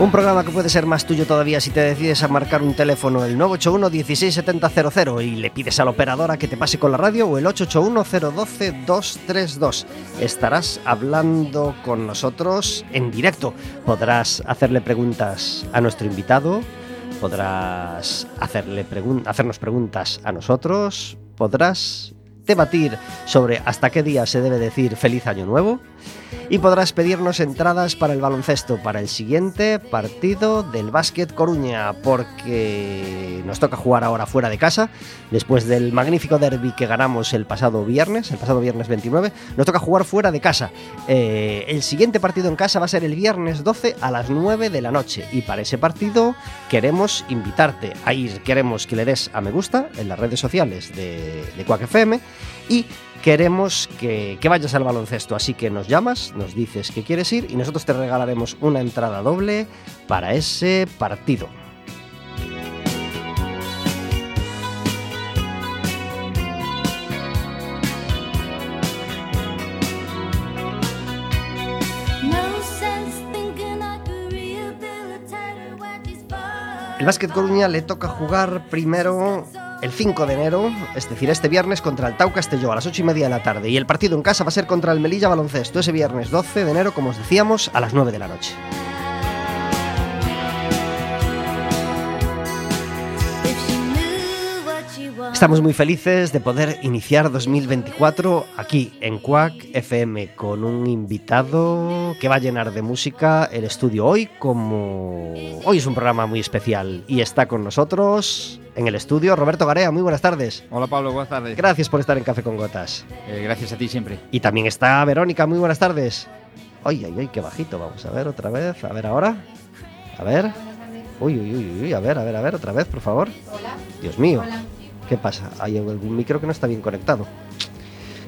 Un programa que puede ser más tuyo todavía si te decides a marcar un teléfono el 981 16700 y le pides a la operadora que te pase con la radio o el 881 012 232. Estarás hablando con nosotros en directo. Podrás hacerle preguntas a nuestro invitado, podrás hacerle hacernos preguntas a nosotros, podrás debatir sobre hasta qué día se debe decir feliz año nuevo. Y podrás pedirnos entradas para el baloncesto para el siguiente partido del Básquet Coruña porque nos toca jugar ahora fuera de casa después del magnífico derby que ganamos el pasado viernes, el pasado viernes 29, nos toca jugar fuera de casa. Eh, el siguiente partido en casa va a ser el viernes 12 a las 9 de la noche y para ese partido queremos invitarte a ir, queremos que le des a me gusta en las redes sociales de, de Quack FM y queremos que, vayas al baloncesto. Así que nos llamas, nos dices que quieres ir y nosotros te regalaremos una entrada doble para ese partido. El Básquet Coruña le toca jugar primero el 5 de enero, es decir, este viernes contra el Tau Castelló a las 8 y media de la tarde. Y el partido en casa va a ser contra el Melilla Baloncesto ese viernes 12 de enero, como os decíamos, a las 9 de la noche. Estamos muy felices de poder iniciar 2024 aquí en Quack FM con un invitado que va a llenar de música el estudio hoy como hoy es un programa muy especial y está con nosotros en el estudio Roberto Garea. Muy buenas tardes. Hola Pablo, buenas tardes. Gracias por estar en Café con Gotas. Eh, gracias a ti siempre. Y también está Verónica. Muy buenas tardes. Ay, ay, ay, qué bajito. Vamos a ver otra vez. A ver ahora. A ver. Uy, uy, uy, uy. A ver, a ver, a ver. Otra vez, por favor. Hola. Dios mío. Hola. ¿Qué pasa? Hay algún micro que no está bien conectado.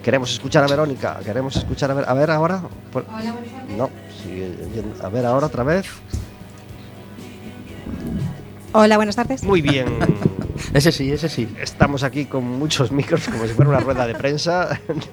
Queremos escuchar a Verónica. Queremos escuchar a ver. A ver ahora. Por- Hola, buenas tardes. No. sigue yendo- A ver ahora otra vez. Hola, buenas tardes. Muy bien. Ese sí, ese sí. Estamos aquí con muchos micros, como si fuera una rueda de prensa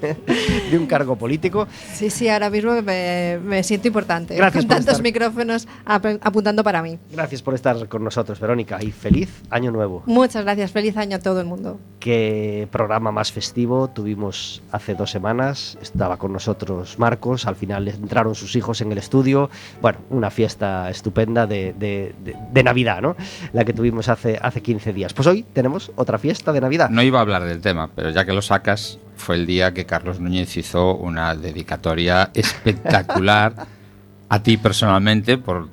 de, un cargo político. Sí, sí, ahora mismo me, me siento importante. Gracias Con por tantos estar. micrófonos ap- apuntando para mí. Gracias por estar con nosotros, Verónica, y feliz año nuevo. Muchas gracias. Feliz año a todo el mundo. Qué programa más festivo tuvimos hace dos semanas. Estaba con nosotros Marcos, al final entraron sus hijos en el estudio. Bueno, una fiesta estupenda de, de- de- de Navidad, ¿no? La que tuvimos hace, hace 15 días. Pues hoy tenemos otra fiesta de Navidad. No iba a hablar del tema, pero ya que lo sacas, fue el día que Carlos Núñez hizo una dedicatoria espectacular a ti personalmente por,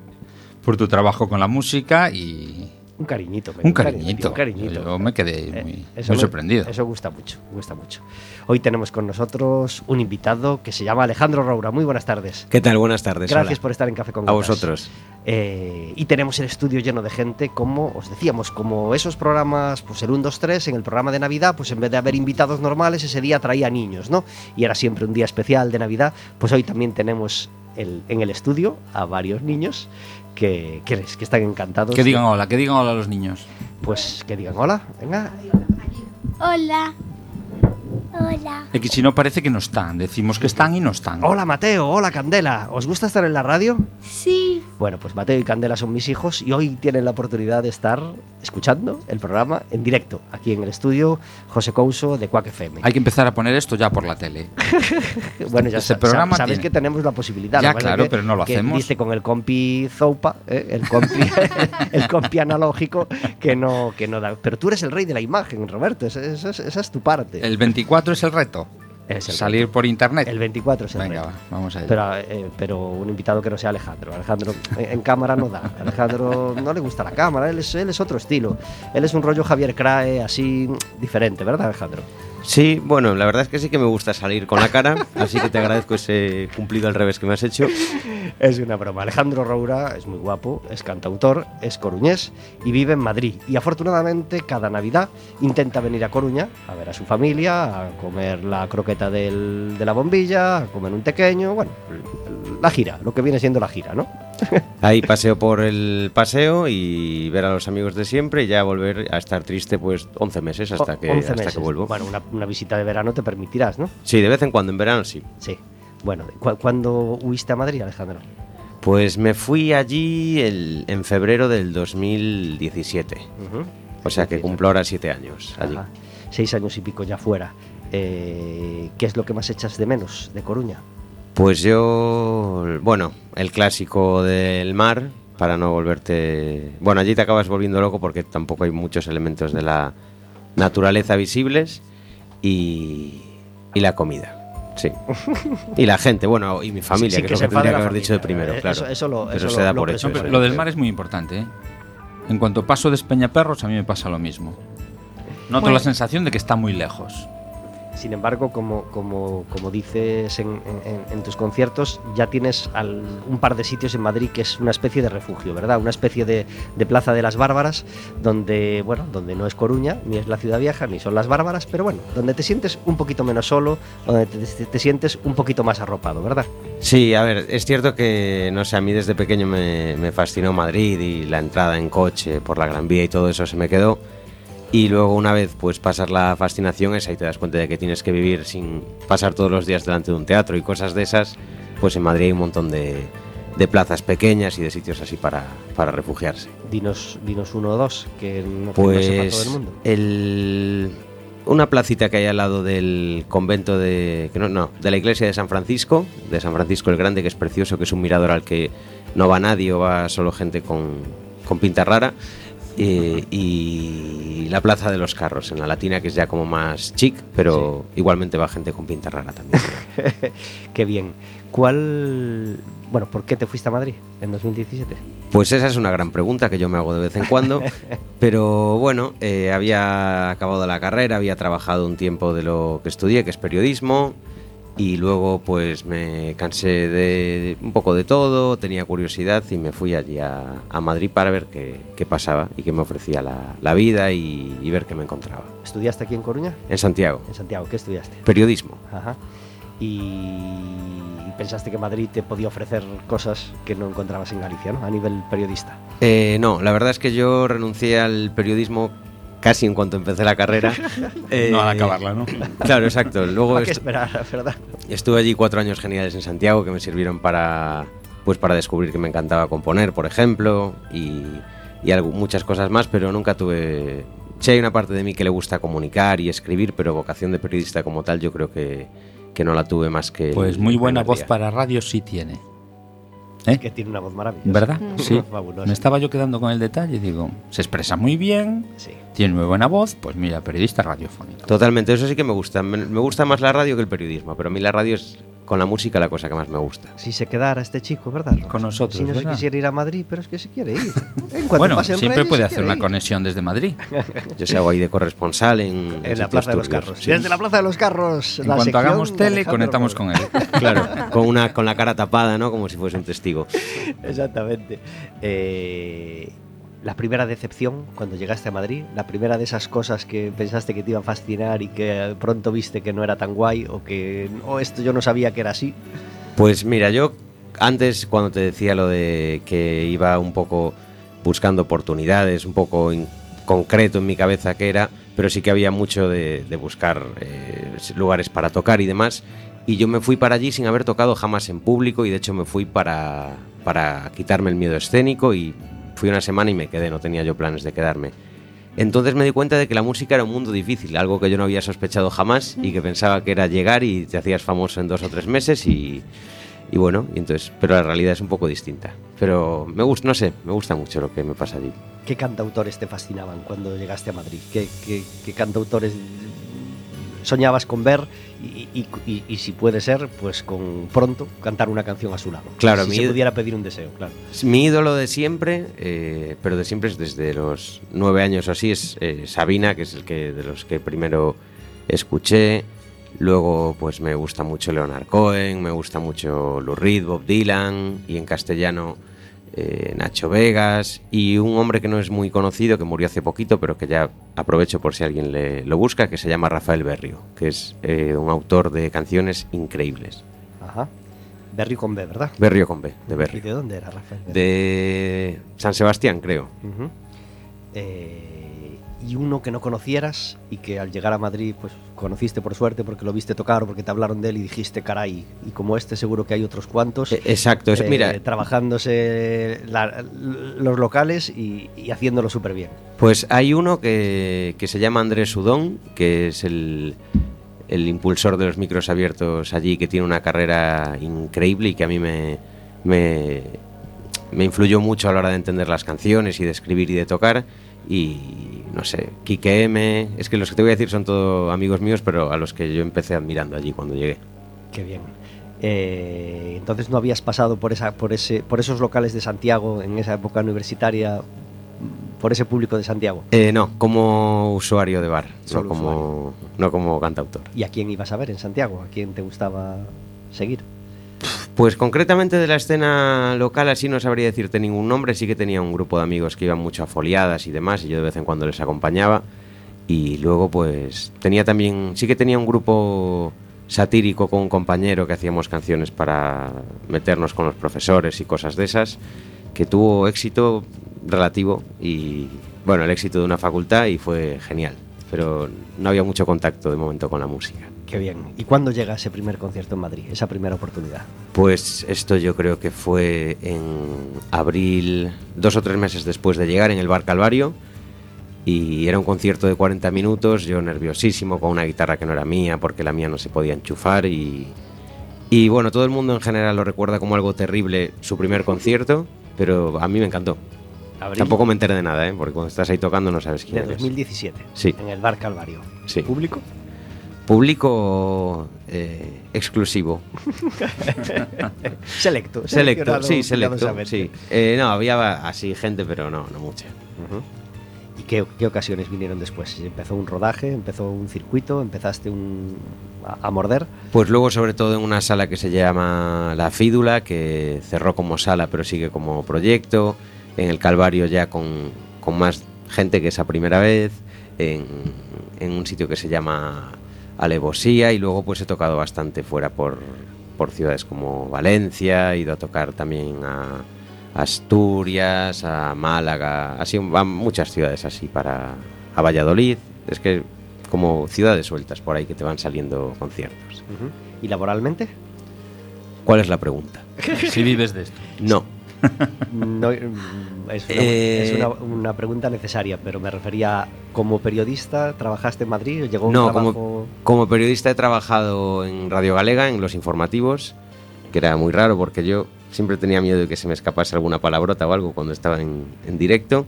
por tu trabajo con la música y Un cariñito. me- un cariñito. Un cariñito. Yo me quedé Eh, muy, eso muy me- sorprendido. Eso gusta mucho, gusta mucho. Hoy tenemos con nosotros un invitado que se llama Alejandro Roura. Muy buenas tardes. ¿Qué tal? Buenas tardes. Gracias hola. por estar en Café con A Gotas. vosotros. Eh, y tenemos el estudio lleno de gente, como os decíamos, como esos programas, pues el 1, 2, 3, en el programa de Navidad, pues en vez de haber invitados normales, ese día traía niños, ¿no? Y era siempre un día especial de Navidad, pues hoy también tenemos el- en el estudio a varios niños que, que, que están encantados. Que digan hola, que digan hola a los niños. Pues que digan hola, venga. Hola. Hola. Es que si no parece que no están, decimos que están y no están. Hola Mateo, hola Candela. ¿Os gusta estar en la radio? Sí. Bueno, pues Mateo y Candela son mis hijos y hoy tienen la oportunidad de estar escuchando el programa en directo, aquí en el estudio José Couso de Quack FM. Hay que empezar a poner esto ya por la tele. bueno, ya este programa sabes tiene- que tenemos la posibilidad. Ya, claro, que- pero no lo que hacemos. Dice con el compi Zoupa, ¿eh? el, compi, el compi analógico, que no, que no da. Pero tú eres el rey de la imagen, Roberto, esa, esa es- esa es tu parte. El 24 es el reto. Es el Salir por internet. El 24 es el Venga, reto. va, vamos a. Pero, eh, pero un invitado que no sea Alejandro. Alejandro en, en cámara no da. Alejandro no le gusta la cámara, él es, él es otro estilo. Él es un rollo Javier Crae así diferente, ¿verdad, Alejandro? Sí, bueno, la verdad es que sí que me gusta salir con la cara, así que te agradezco ese cumplido al revés que me has hecho. Es una broma. Alejandro Roura es muy guapo, es cantautor, es coruñés y vive en Madrid. Y afortunadamente cada Navidad intenta venir a Coruña a ver a su familia, a comer la croqueta de la bombilla, a comer un tequeño, bueno, la gira, lo que viene siendo la gira, ¿no? Ahí paseo por el paseo y ver a los amigos de siempre y ya volver a estar triste pues 11 meses hasta O- que, 11 hasta meses. que vuelvo. Bueno, una, una visita de verano te permitirás, ¿no? Sí, de vez en cuando, en verano sí. Sí. Bueno, ¿cu- ¿cuándo huiste a Madrid, Alejandro? Pues me fui allí el- en febrero del 2017. Ujú. O sea que cumplo ahora siete años allí. Ajá. Seis años y pico ya fuera. Eh, ¿Qué es lo que más echas de menos de Coruña? Pues yo, bueno, el clásico del mar, para no volverte... Bueno, allí te acabas volviendo loco porque tampoco hay muchos elementos de la naturaleza visibles y, y la comida, sí. Y la gente, bueno, y mi familia, Sí, que, que es lo que tendría que haber dicho de primero, Eh, claro. eso- eso lo- Pero eso se lo- da lo por hecho. eso. lo del mar es muy importante, ¿eh? En cuanto paso de Espeñaperros, a mí me pasa lo mismo. Noto Bueno. la sensación de que está muy lejos. Sin embargo, como, como, como dices en, tus conciertos, ya tienes un par de sitios en Madrid que es una especie de refugio, ¿verdad? Una especie de, Plaza de las Bárbaras, donde, bueno, donde no es Coruña, ni es la ciudad vieja, ni son las Bárbaras, pero bueno, donde te sientes un poquito menos solo, donde te, te- te sientes un poquito más arropado, ¿verdad? Sí, a ver, es cierto que, no sé, a mí desde pequeño me fascinó Madrid y la entrada en coche por la Gran Vía y todo eso se me quedó. Y luego una vez pues pasas la fascinación esa y te das cuenta de que tienes que vivir sin pasar todos los días delante de un teatro y cosas de esas, pues en Madrid hay un montón de, de plazas pequeñas y de sitios así para, para refugiarse. Dinos, dinos uno o dos, que no, que no todo el Pues mundo. el, una placita que hay al lado del convento de que no, no, de la iglesia de San Francisco, de San Francisco el Grande, que es precioso, que es un mirador al que no va nadie o va solo gente con, con pinta rara. Eh, y la plaza de los carros en la latina que es ya como más chic pero igualmente va gente con pinta rara también Qué bien. ¿Cuál, bueno, por qué te fuiste a Madrid en 2017? Pues esa es una gran pregunta que yo me hago de vez en cuando. Pero bueno, eh, había acabado la carrera, había trabajado un tiempo de lo que estudié, que es periodismo. Y luego pues me cansé de un poco de todo, tenía curiosidad y me fui allí a, a Madrid para ver qué, qué pasaba y qué me ofrecía la, la vida y, y ver qué me encontraba. ¿Estudiaste aquí en Coruña? En Santiago, En Santiago, ¿qué estudiaste? periodismo. Ajá. Y pensaste que Madrid te podía ofrecer cosas que no encontrabas en Galicia, ¿no? A nivel periodista. Eh, no, la verdad es que yo renuncié al periodismo casi en cuanto empecé la carrera. No al Eh, acabarla, ¿no? Claro, exacto. Luego ¿Para qué estu- esperar, verdad? estuve allí cuatro años geniales en Santiago que me sirvieron para, pues, para descubrir que me encantaba componer, por ejemplo, y, y algo- muchas cosas más, pero nunca tuve... Sí hay una parte de mí que le gusta comunicar y escribir, pero vocación de periodista como tal yo creo que, que no la tuve más que... Pues muy buena voz día. para radio sí tiene. ¿Eh? Que tiene una voz maravillosa. ¿Verdad? Sí. Fabulosa. Me estaba yo quedando con el detalle, digo, se expresa muy bien, Sí. tiene muy buena voz, pues mira, periodista radiofónico. Totalmente, eso sí que me gusta. Me, me gusta más la radio que el periodismo, pero a mí la radio es con la música la cosa que más me gusta. Si se quedara este chico, ¿verdad? Con nosotros, Si no se quisiera ir a Madrid, pero es que se quiere ir. En Bueno, siempre Reyes, puede hacer una ir. conexión desde Madrid. Yo se hago ahí de corresponsal en, En la Plaza de los Carros. sí. Desde la Plaza de los Carros. En la cuanto hagamos tele, conectamos con él. Claro, con, una, con la cara tapada, ¿no? Como si fuese un testigo. Exactamente. Eh, la primera decepción cuando llegaste a Madrid, la primera de esas cosas que pensaste que te iba a fascinar y que pronto viste que no era tan guay o que oh, esto yo no sabía que era así. Pues mira, yo antes cuando te decía lo de que iba un poco buscando oportunidades, un poco en concreto en mi cabeza que era, pero sí que había mucho de, de buscar eh, lugares para tocar y demás. Y yo me fui para allí sin haber tocado jamás en público y de hecho me fui para, para quitarme el miedo escénico y fui una semana y me quedé, no tenía yo planes de quedarme. Entonces me di cuenta de que la música era un mundo difícil, algo que yo no había sospechado jamás y que pensaba que era llegar y te hacías famoso en dos o tres meses y, bueno, entonces, pero la realidad es un poco distinta. Pero me gusta, no sé, me gusta mucho lo que me pasa allí. ¿Qué cantautores te fascinaban cuando llegaste a Madrid? ¿Qué, qué- qué cantautores soñabas con ver y, y- y- y si puede ser, pues con pronto cantar una canción a su lado? Claro, si mi- se pudiera pedir un deseo, claro. Mi ídolo de siempre, eh, pero de siempre es desde los nueve años o así, es eh, Sabina, que es el que de los que primero escuché. Luego, pues me gusta mucho Leonard Cohen, me gusta mucho Lou Reed, Bob Dylan y en castellano eh, Nacho Vegas y un hombre que no es muy conocido, que murió hace poquito, pero que ya aprovecho por si alguien le, lo busca, que se llama Rafael Berrio, que es eh, un autor de canciones increíbles. Ajá. Berrio con B, ¿verdad? Berrio con B, de ¿Y Berrio. de dónde era Rafael? Berrio? De San Sebastián, creo. Eh, y uno que no conocieras y que al llegar a Madrid pues conociste por suerte porque lo viste tocar o porque te hablaron de él y dijiste caray y como este seguro que hay otros cuantos Eh, Exacto, eh, mira, trabajándose la- los locales y, y haciéndolo súper bien Pues hay uno que, que se llama Andrés Sudón, que es el, el impulsor de los micros abiertos allí, que tiene una carrera increíble y que a mí me, me, me influyó mucho a la hora de entender las canciones y de escribir y de tocar. Y no sé, Kike M, es que los que te voy a decir son todos amigos míos, pero a los que yo empecé admirando allí cuando llegué. qué bien. Eh, entonces no habías pasado por esa por ese por esos locales de Santiago en esa época universitaria por ese público de Santiago. Eh, no, como usuario de bar, no como, no como cantautor. y a quién ibas a ver en Santiago a quién te gustaba seguir Pues concretamente de la escena local así no sabría decirte ningún nombre, sí que tenía un grupo de amigos que iban mucho a foliadas y demás y yo de vez en cuando les acompañaba. Y luego pues tenía también, sí que tenía un grupo satírico con un compañero que hacíamos canciones para meternos con los profesores y cosas de esas que tuvo éxito relativo y bueno, el éxito de una facultad y fue genial, pero no había mucho contacto de momento con la música. Qué bien y cuándo llega ese primer concierto en Madrid esa primera oportunidad Pues esto yo creo que fue en abril, dos o tres meses después de llegar en el Bar Calvario. Y era un concierto de 40 minutos, yo nerviosísimo, con una guitarra que no era mía, porque la mía no se podía enchufar. Y, y bueno, todo el mundo en general lo recuerda como algo terrible su primer concierto, pero a mí me encantó. Abril Tampoco me enteré de nada, ¿eh? porque cuando estás ahí tocando no sabes quién de eres. 2017 Sí. en el bar Calvario Sí. público Público eh, exclusivo. selecto Selecto, sí, selecto. Sí. Eh, no, había así gente, pero no, no mucha. ¿Y qué, qué ocasiones vinieron después? ¿Empezó un rodaje? ¿Empezó un circuito? ¿Empezaste un, a, a morder? Pues luego, sobre todo en una sala que se llama La Fídula, que cerró como sala pero sigue como proyecto. En el Calvario ya con, con más gente que esa primera vez. En, en un sitio que se llama Alevosía. Y luego pues he tocado bastante fuera por, por ciudades como Valencia. He ido a tocar también a Asturias, a Málaga. Así a muchas ciudades así para... A Valladolid. Es que como ciudades sueltas por ahí que te van saliendo conciertos. ¿Y laboralmente? ¿Cuál es la pregunta? Si vives de esto. No. No, mm, es una, Eh, es una- una pregunta necesaria, pero me refería como periodista, ¿trabajaste en Madrid? ¿Llegó un No, trabajo? como, como periodista he trabajado en Radio Galega, en los informativos, que era muy raro porque yo siempre tenía miedo de que se me escapase alguna palabrota o algo cuando estaba en, en directo.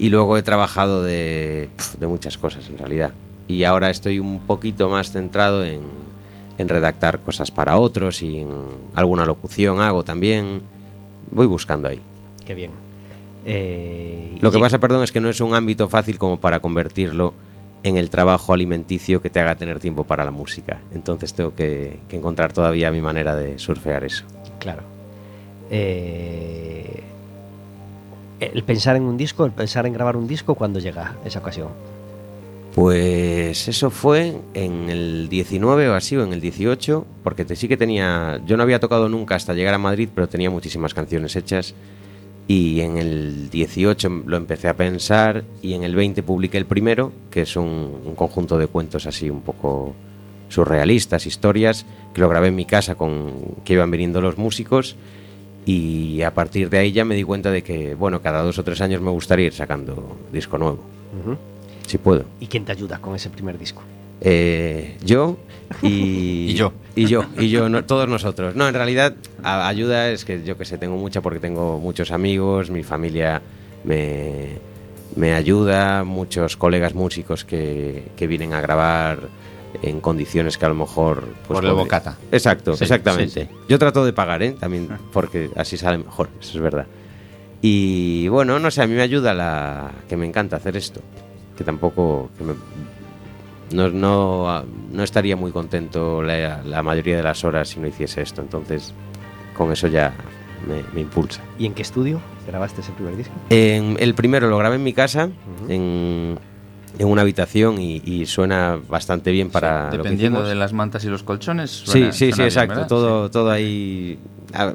Y luego he trabajado de, de muchas cosas en realidad. Y ahora estoy un poquito más centrado en, en redactar cosas para otros y en alguna locución hago también. Voy buscando ahí. Qué bien. Eh, Lo que pasa, perdón, es que no es un ámbito fácil como para convertirlo en el trabajo alimenticio que te haga tener tiempo para la música. Entonces tengo que, que encontrar todavía mi manera de surfear eso. Claro. Eh, el pensar en un disco, el pensar en grabar un disco, ¿cuándo llega esa ocasión? Pues eso fue en el 19 o así, o en el 18, porque te, sí que tenía... Yo no había tocado nunca hasta llegar a Madrid, pero tenía muchísimas canciones hechas. Y en el 18 lo empecé a pensar y en el 20 publiqué el primero, que es un, un conjunto de cuentos así un poco surrealistas, historias, que lo grabé en mi casa con que iban viniendo los músicos. Y a partir de ahí ya me di cuenta de que, bueno, cada dos o tres años me gustaría ir sacando disco nuevo, si puedo. ¿Y quién te ayuda con ese primer disco? Eh, yo y, Y yo. Y yo, y yo, no- todos nosotros. No, en realidad, a- ayuda es que yo que sé, tengo mucha porque tengo muchos amigos, mi familia me, me ayuda, muchos colegas músicos que, que vienen a grabar en condiciones que a lo mejor... pues, Por el podría- bocata. Exacto, Sí, exactamente. sí, Yo trato de pagar, ¿eh? También, porque así sale mejor, eso es verdad. Y bueno, no sé, a mí me ayuda la que me encanta hacer esto. Que tampoco... que me- no, no, no estaría muy contento la, la mayoría de las horas si no hiciese esto. Entonces, con eso ya me, me impulsa. ¿Y en qué estudio grabaste ese primer disco? En- el primero lo grabé en mi casa, Ujú. en, en una habitación y, y suena bastante bien para lo que Dependiendo de las mantas y los colchones. Sí, suena- sí, sí, suena bien, exacto. ¿verdad? todo, todo ahí ah,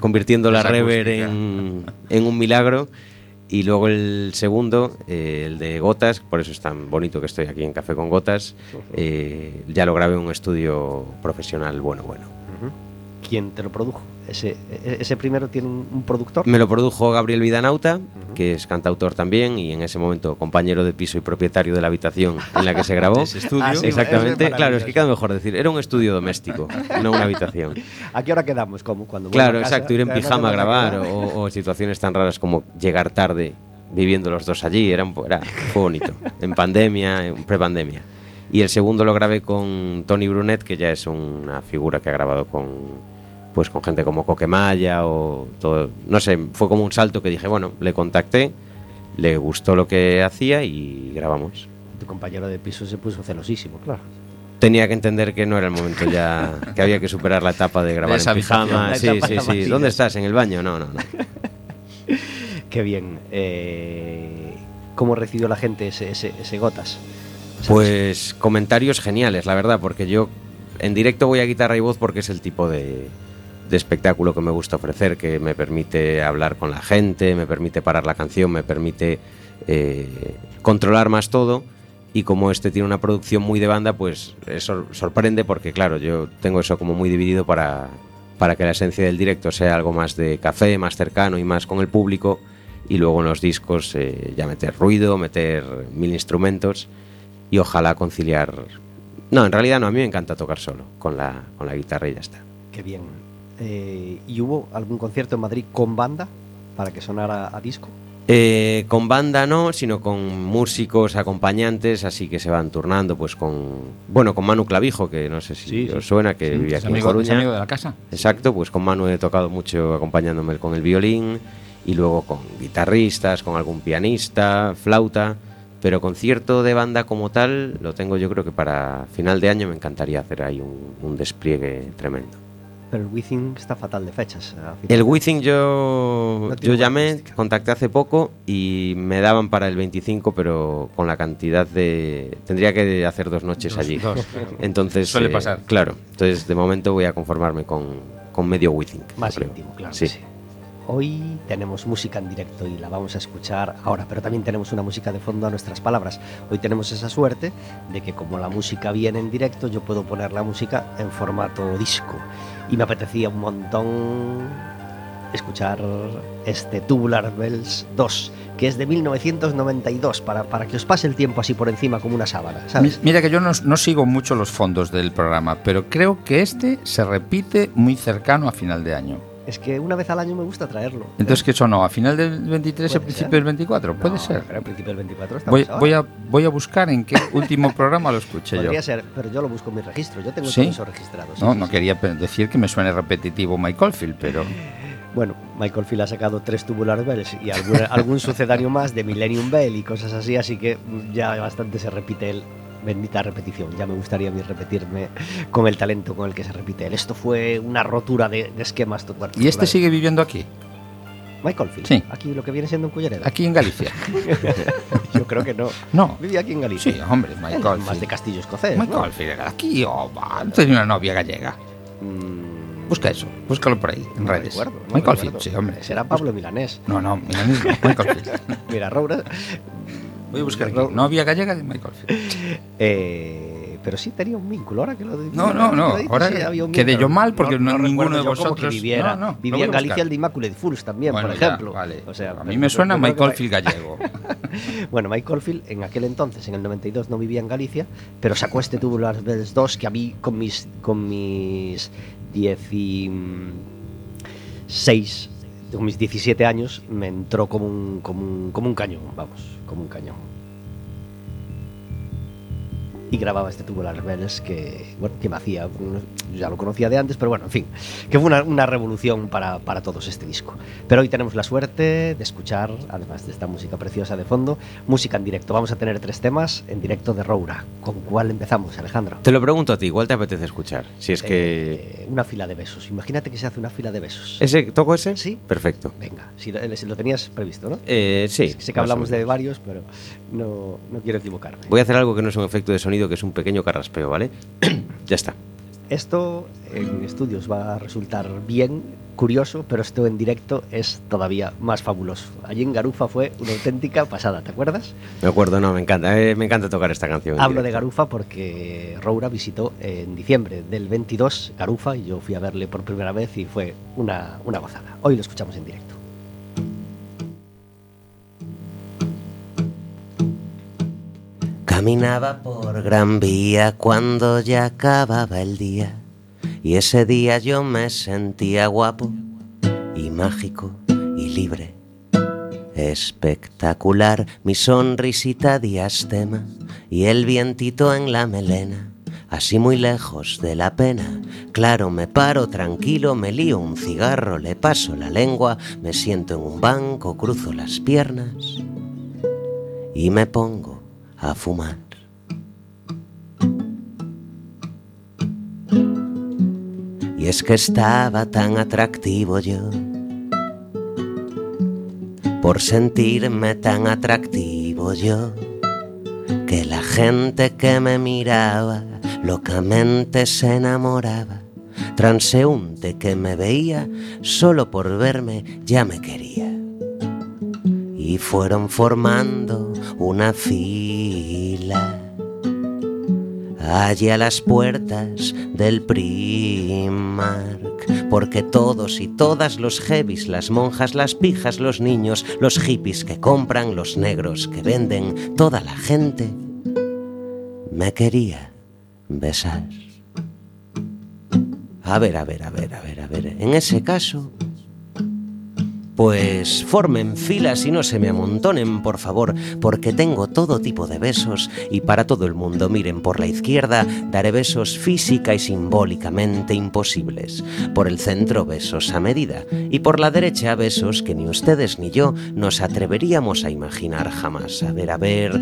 convirtiendo la rever en, en un milagro. Y luego el segundo, eh, el de Gotas, por eso es tan bonito que estoy aquí en Café con Gotas, eh, ya lo grabé en un estudio profesional bueno, bueno. ¿Quién te lo produjo? Ese, e- ese primero tiene un, un productor. Me lo produjo Gabriel Vidanauta, que es cantautor también y en ese momento compañero de piso y propietario de la habitación en la que se grabó. Ese estudio. Ah, sí, Exactamente, es claro, es que queda mejor decir, era un estudio doméstico, no una habitación. ¿A qué hora quedamos? ¿Cómo? Cuando Claro, a casa, exacto, ir en pijama a grabar o, o situaciones tan raras como llegar tarde viviendo los dos allí, era, un era, fue bonito, en pandemia, en prepandemia. Y el segundo lo grabé con Tony Brunet, que ya es una figura que ha grabado con pues con gente como Coquemaya o todo, no sé, fue como un salto que dije, bueno, le contacté, le gustó lo que hacía y grabamos. Tu compañero de piso se puso celosísimo, claro. Tenía que entender que no era el momento ya, que había que superar la etapa de grabar esa en pijama. Sí, sí, sí. ¿Dónde estás? ¿En el baño? No, no, no. Qué bien. Eh, ¿Cómo recibió la gente ese, ese, ese Gotas? ¿Sabes? Pues comentarios geniales, la verdad, porque yo en directo voy a guitarra y voz porque es el tipo de, de espectáculo que me gusta ofrecer, que me permite hablar con la gente, me permite parar la canción, me permite eh, controlar más todo. Y como este tiene una producción muy de banda, pues eso sorprende porque, claro, yo tengo eso como muy dividido para, para que la esencia del directo sea algo más de café, más cercano y más con el público. Y luego en los discos eh, ya meter ruido, meter mil instrumentos y ojalá conciliar. No, en realidad no, a mí me encanta tocar solo, con la, con la guitarra y ya está. Qué bien. Eh, ¿Y hubo algún concierto en Madrid con banda para que sonara a disco? Eh, con banda no, sino con músicos acompañantes, así que se van turnando, pues con. Bueno, con Manu Clavijo, que no sé si Sí, os suena, que Sí, vivía aquí en es Coruña. amigo de la casa. Exacto, pues con Manu he tocado mucho acompañándome con el violín y luego con guitarristas, con algún pianista, flauta, pero concierto de banda como tal lo tengo yo creo que para final de año me encantaría hacer ahí un, un despliegue tremendo. Pero el Within está fatal de fechas. final El Wizzing yo, No yo llamé, contacté hace poco y me daban para el 25, pero con la cantidad de... Tendría que hacer dos noches allí. Entonces, Suele eh, pasar. Claro, entonces de momento voy a conformarme con, con medio Wizzing. Más creo. íntimo, claro. Sí. sí. Hoy tenemos música en directo y la vamos a escuchar ahora, pero también tenemos una música de fondo a nuestras palabras. Hoy tenemos esa suerte de que como la música viene en directo, yo puedo poner la música en formato disco. Y me apetecía un montón escuchar este Tubular Bells 2, que es de 1992, para, para que os pase el tiempo así por encima como una sábana, ¿sabes? Mira que yo no, no sigo mucho los fondos del programa, pero creo que este se repite muy cercano a final de año. Es que una vez al año me gusta traerlo. Entonces, ¿qué sonó? ¿A final del 23 Puede a principio del 24? Puede No, ser. Pero al principio del 24 estamos Voy, a, voy a buscar en qué último programa lo escuché yo. Podría ser, pero yo lo busco en mi registro. Yo tengo ¿Sí? todo eso registrado. sí, No, sí, no quería decir que me suene repetitivo Michael Field, pero Bueno, Michael Field ha sacado tres Tubular Bells y algún, algún sucedáneo más de Millennium Bell y cosas así, así que ya bastante se repite el bendita repetición. Ya me gustaría a mí repetirme con el talento con el que se repite él. Esto fue una rotura de, de esquemas. total- ¿Y este sigue viviendo aquí? Michael Field. Sí. Aquí lo que viene siendo en Cullereda. Aquí en Galicia. Yo creo que no. No. Vivía aquí en Galicia. Sí, hombre, Michael Más de castillo escocés. ¿no? Michael Field era aquí, oh, va, tenía una novia gallega. Mm, Busca eso, búscalo por ahí, en no redes. recuerdo, no Michael. Field, sí, hombre. Será Pablo Milanés. No, no, mismo, Michael Field. Mira, Roura. Voy a buscar aquí. Novia gallega de Michael Field. Eh, pero sí tenía un vínculo, ahora que lo digo. No, no, no, ahora sí, había un quedé yo mal porque no- ninguno de vosotros- viviera. no, no, lo vivía en Galicia el de Immaculate Fools también, Bueno, por ya, ejemplo. vale. O sea, a mí me suena Michael Field gallego. Bueno, Michael Field en aquel entonces, en el 92, no vivía en Galicia, pero sacó este Tubular Bells 2 que a mí con mis, con mis 16, con mis 17 años, me entró como un, como un, como un cañón, vamos, como un cañón. Y grababa este Tubular Bells que, bueno, que me hacía, ya lo conocía de antes, pero bueno, en fin, que fue una, una revolución para, para, todos este disco. Pero hoy tenemos la suerte de escuchar, además de esta música preciosa de fondo, música en directo. Vamos a tener tres temas en directo de Roura. ¿Con cuál empezamos, Alejandro? Te lo pregunto a ti, ¿cuál te apetece escuchar? Si es Eh, que... una fila de besos. Imagínate que se hace una fila de besos. ¿Ese, ¿Toco ese? Sí. Perfecto. Venga, si lo, si lo tenías previsto, ¿no? Eh, sí. sé que hablamos de varios, pero no, no quiero equivocarme. Voy a hacer algo que no es un efecto de sonido, que es un pequeño carraspeo, ¿vale? ya está. Esto en estudios va a resultar bien curioso, pero esto en directo es todavía más fabuloso. Allí en Garufa fue una auténtica pasada, ¿te acuerdas? Me acuerdo, no, me encanta. eh, me encanta tocar esta canción. Hablo de. Garufa porque Roura visitó en diciembre del 22 Garufa y yo fui a verle por primera vez y fue una, una gozada. Hoy lo escuchamos en directo. Caminaba por Gran Vía cuando ya acababa el día y ese día yo me sentía guapo y mágico y libre. Espectacular mi sonrisita diastema y el vientito en la melena, así muy lejos de la pena. Claro, me paro tranquilo, me lío un cigarro, le paso la lengua, me siento en un banco, cruzo las piernas y me pongo a fumar. Y es que estaba tan atractivo yo, por sentirme tan atractivo yo, que la gente que me miraba locamente se enamoraba. Transeúnte que me veía solo por verme ya me quería y fueron formando una fila allí a las puertas del Primark, porque todos y todas los heavies, las monjas, las pijas, los niños, los hippies que compran, los negros que venden, toda la gente me quería besar. A ver, a ver, a ver, a ver, a ver. En ese caso, pues formen filas y no se me amontonen, por favor, porque tengo todo tipo de besos y para todo el mundo miren por la izquierda daré besos física y simbólicamente imposibles. Por el centro besos a medida y por la derecha besos que ni ustedes ni yo nos atreveríamos a imaginar jamás. A ver, a ver,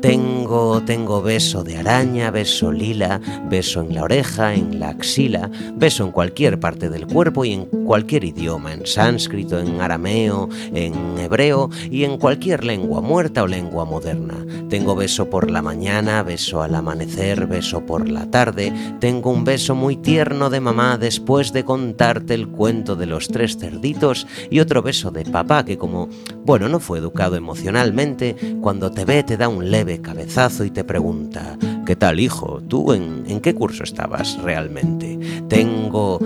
tengo, tengo beso de araña, beso lila, beso en la oreja, en la axila, beso en cualquier parte del cuerpo y en cualquier idioma, en sánscrito, en en hebreo y en cualquier lengua muerta o lengua moderna. Tengo beso por la mañana, beso al amanecer, beso por la tarde. Tengo un beso muy tierno de mamá después de contarte el cuento de los tres cerditos y otro beso de papá que como, bueno, no fue educado emocionalmente, cuando te ve te da un leve cabezazo y te pregunta, ¿qué tal hijo? ¿Tú en qué curso estabas realmente? Tengo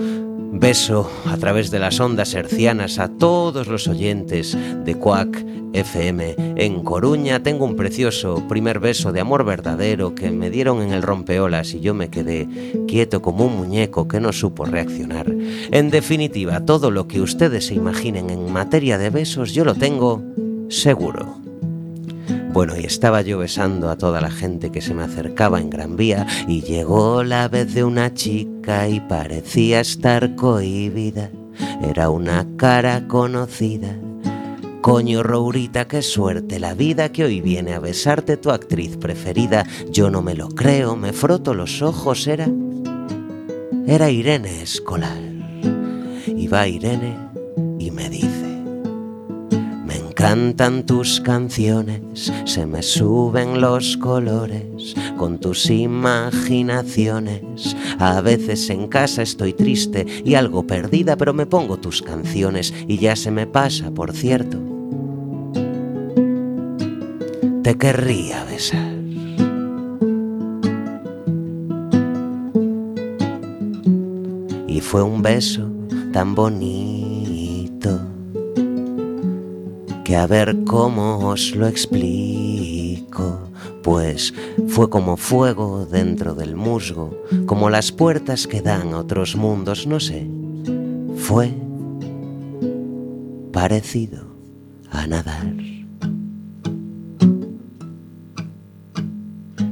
beso a través de las ondas hercianas a todos los oyentes de Quack FM en Coruña. Tengo un precioso primer beso de amor verdadero que me dieron en el rompeolas y yo me quedé quieto como un muñeco que no supo reaccionar. En definitiva, todo lo que ustedes se imaginen en materia de besos yo lo tengo seguro. Bueno, y estaba yo besando a toda la gente que se me acercaba en Gran Vía y llegó la vez de una chica y parecía estar cohibida. Era una cara conocida. Coño, Rourita, qué suerte la vida que hoy viene a besarte tu actriz preferida. Yo no me lo creo, me froto los ojos, era... Era Irene Escolar. Y va Irene y me dice... Me encantan tus canciones, se me suben los colores con tus imaginaciones. A veces en casa estoy triste y algo perdida, pero me pongo tus canciones y ya se me pasa, por cierto. Te querría besar. Y fue un beso tan bonito que a ver cómo os lo explico, pues fue como fuego dentro del musgo, como las puertas que dan a otros mundos, no sé, fue parecido a nadar.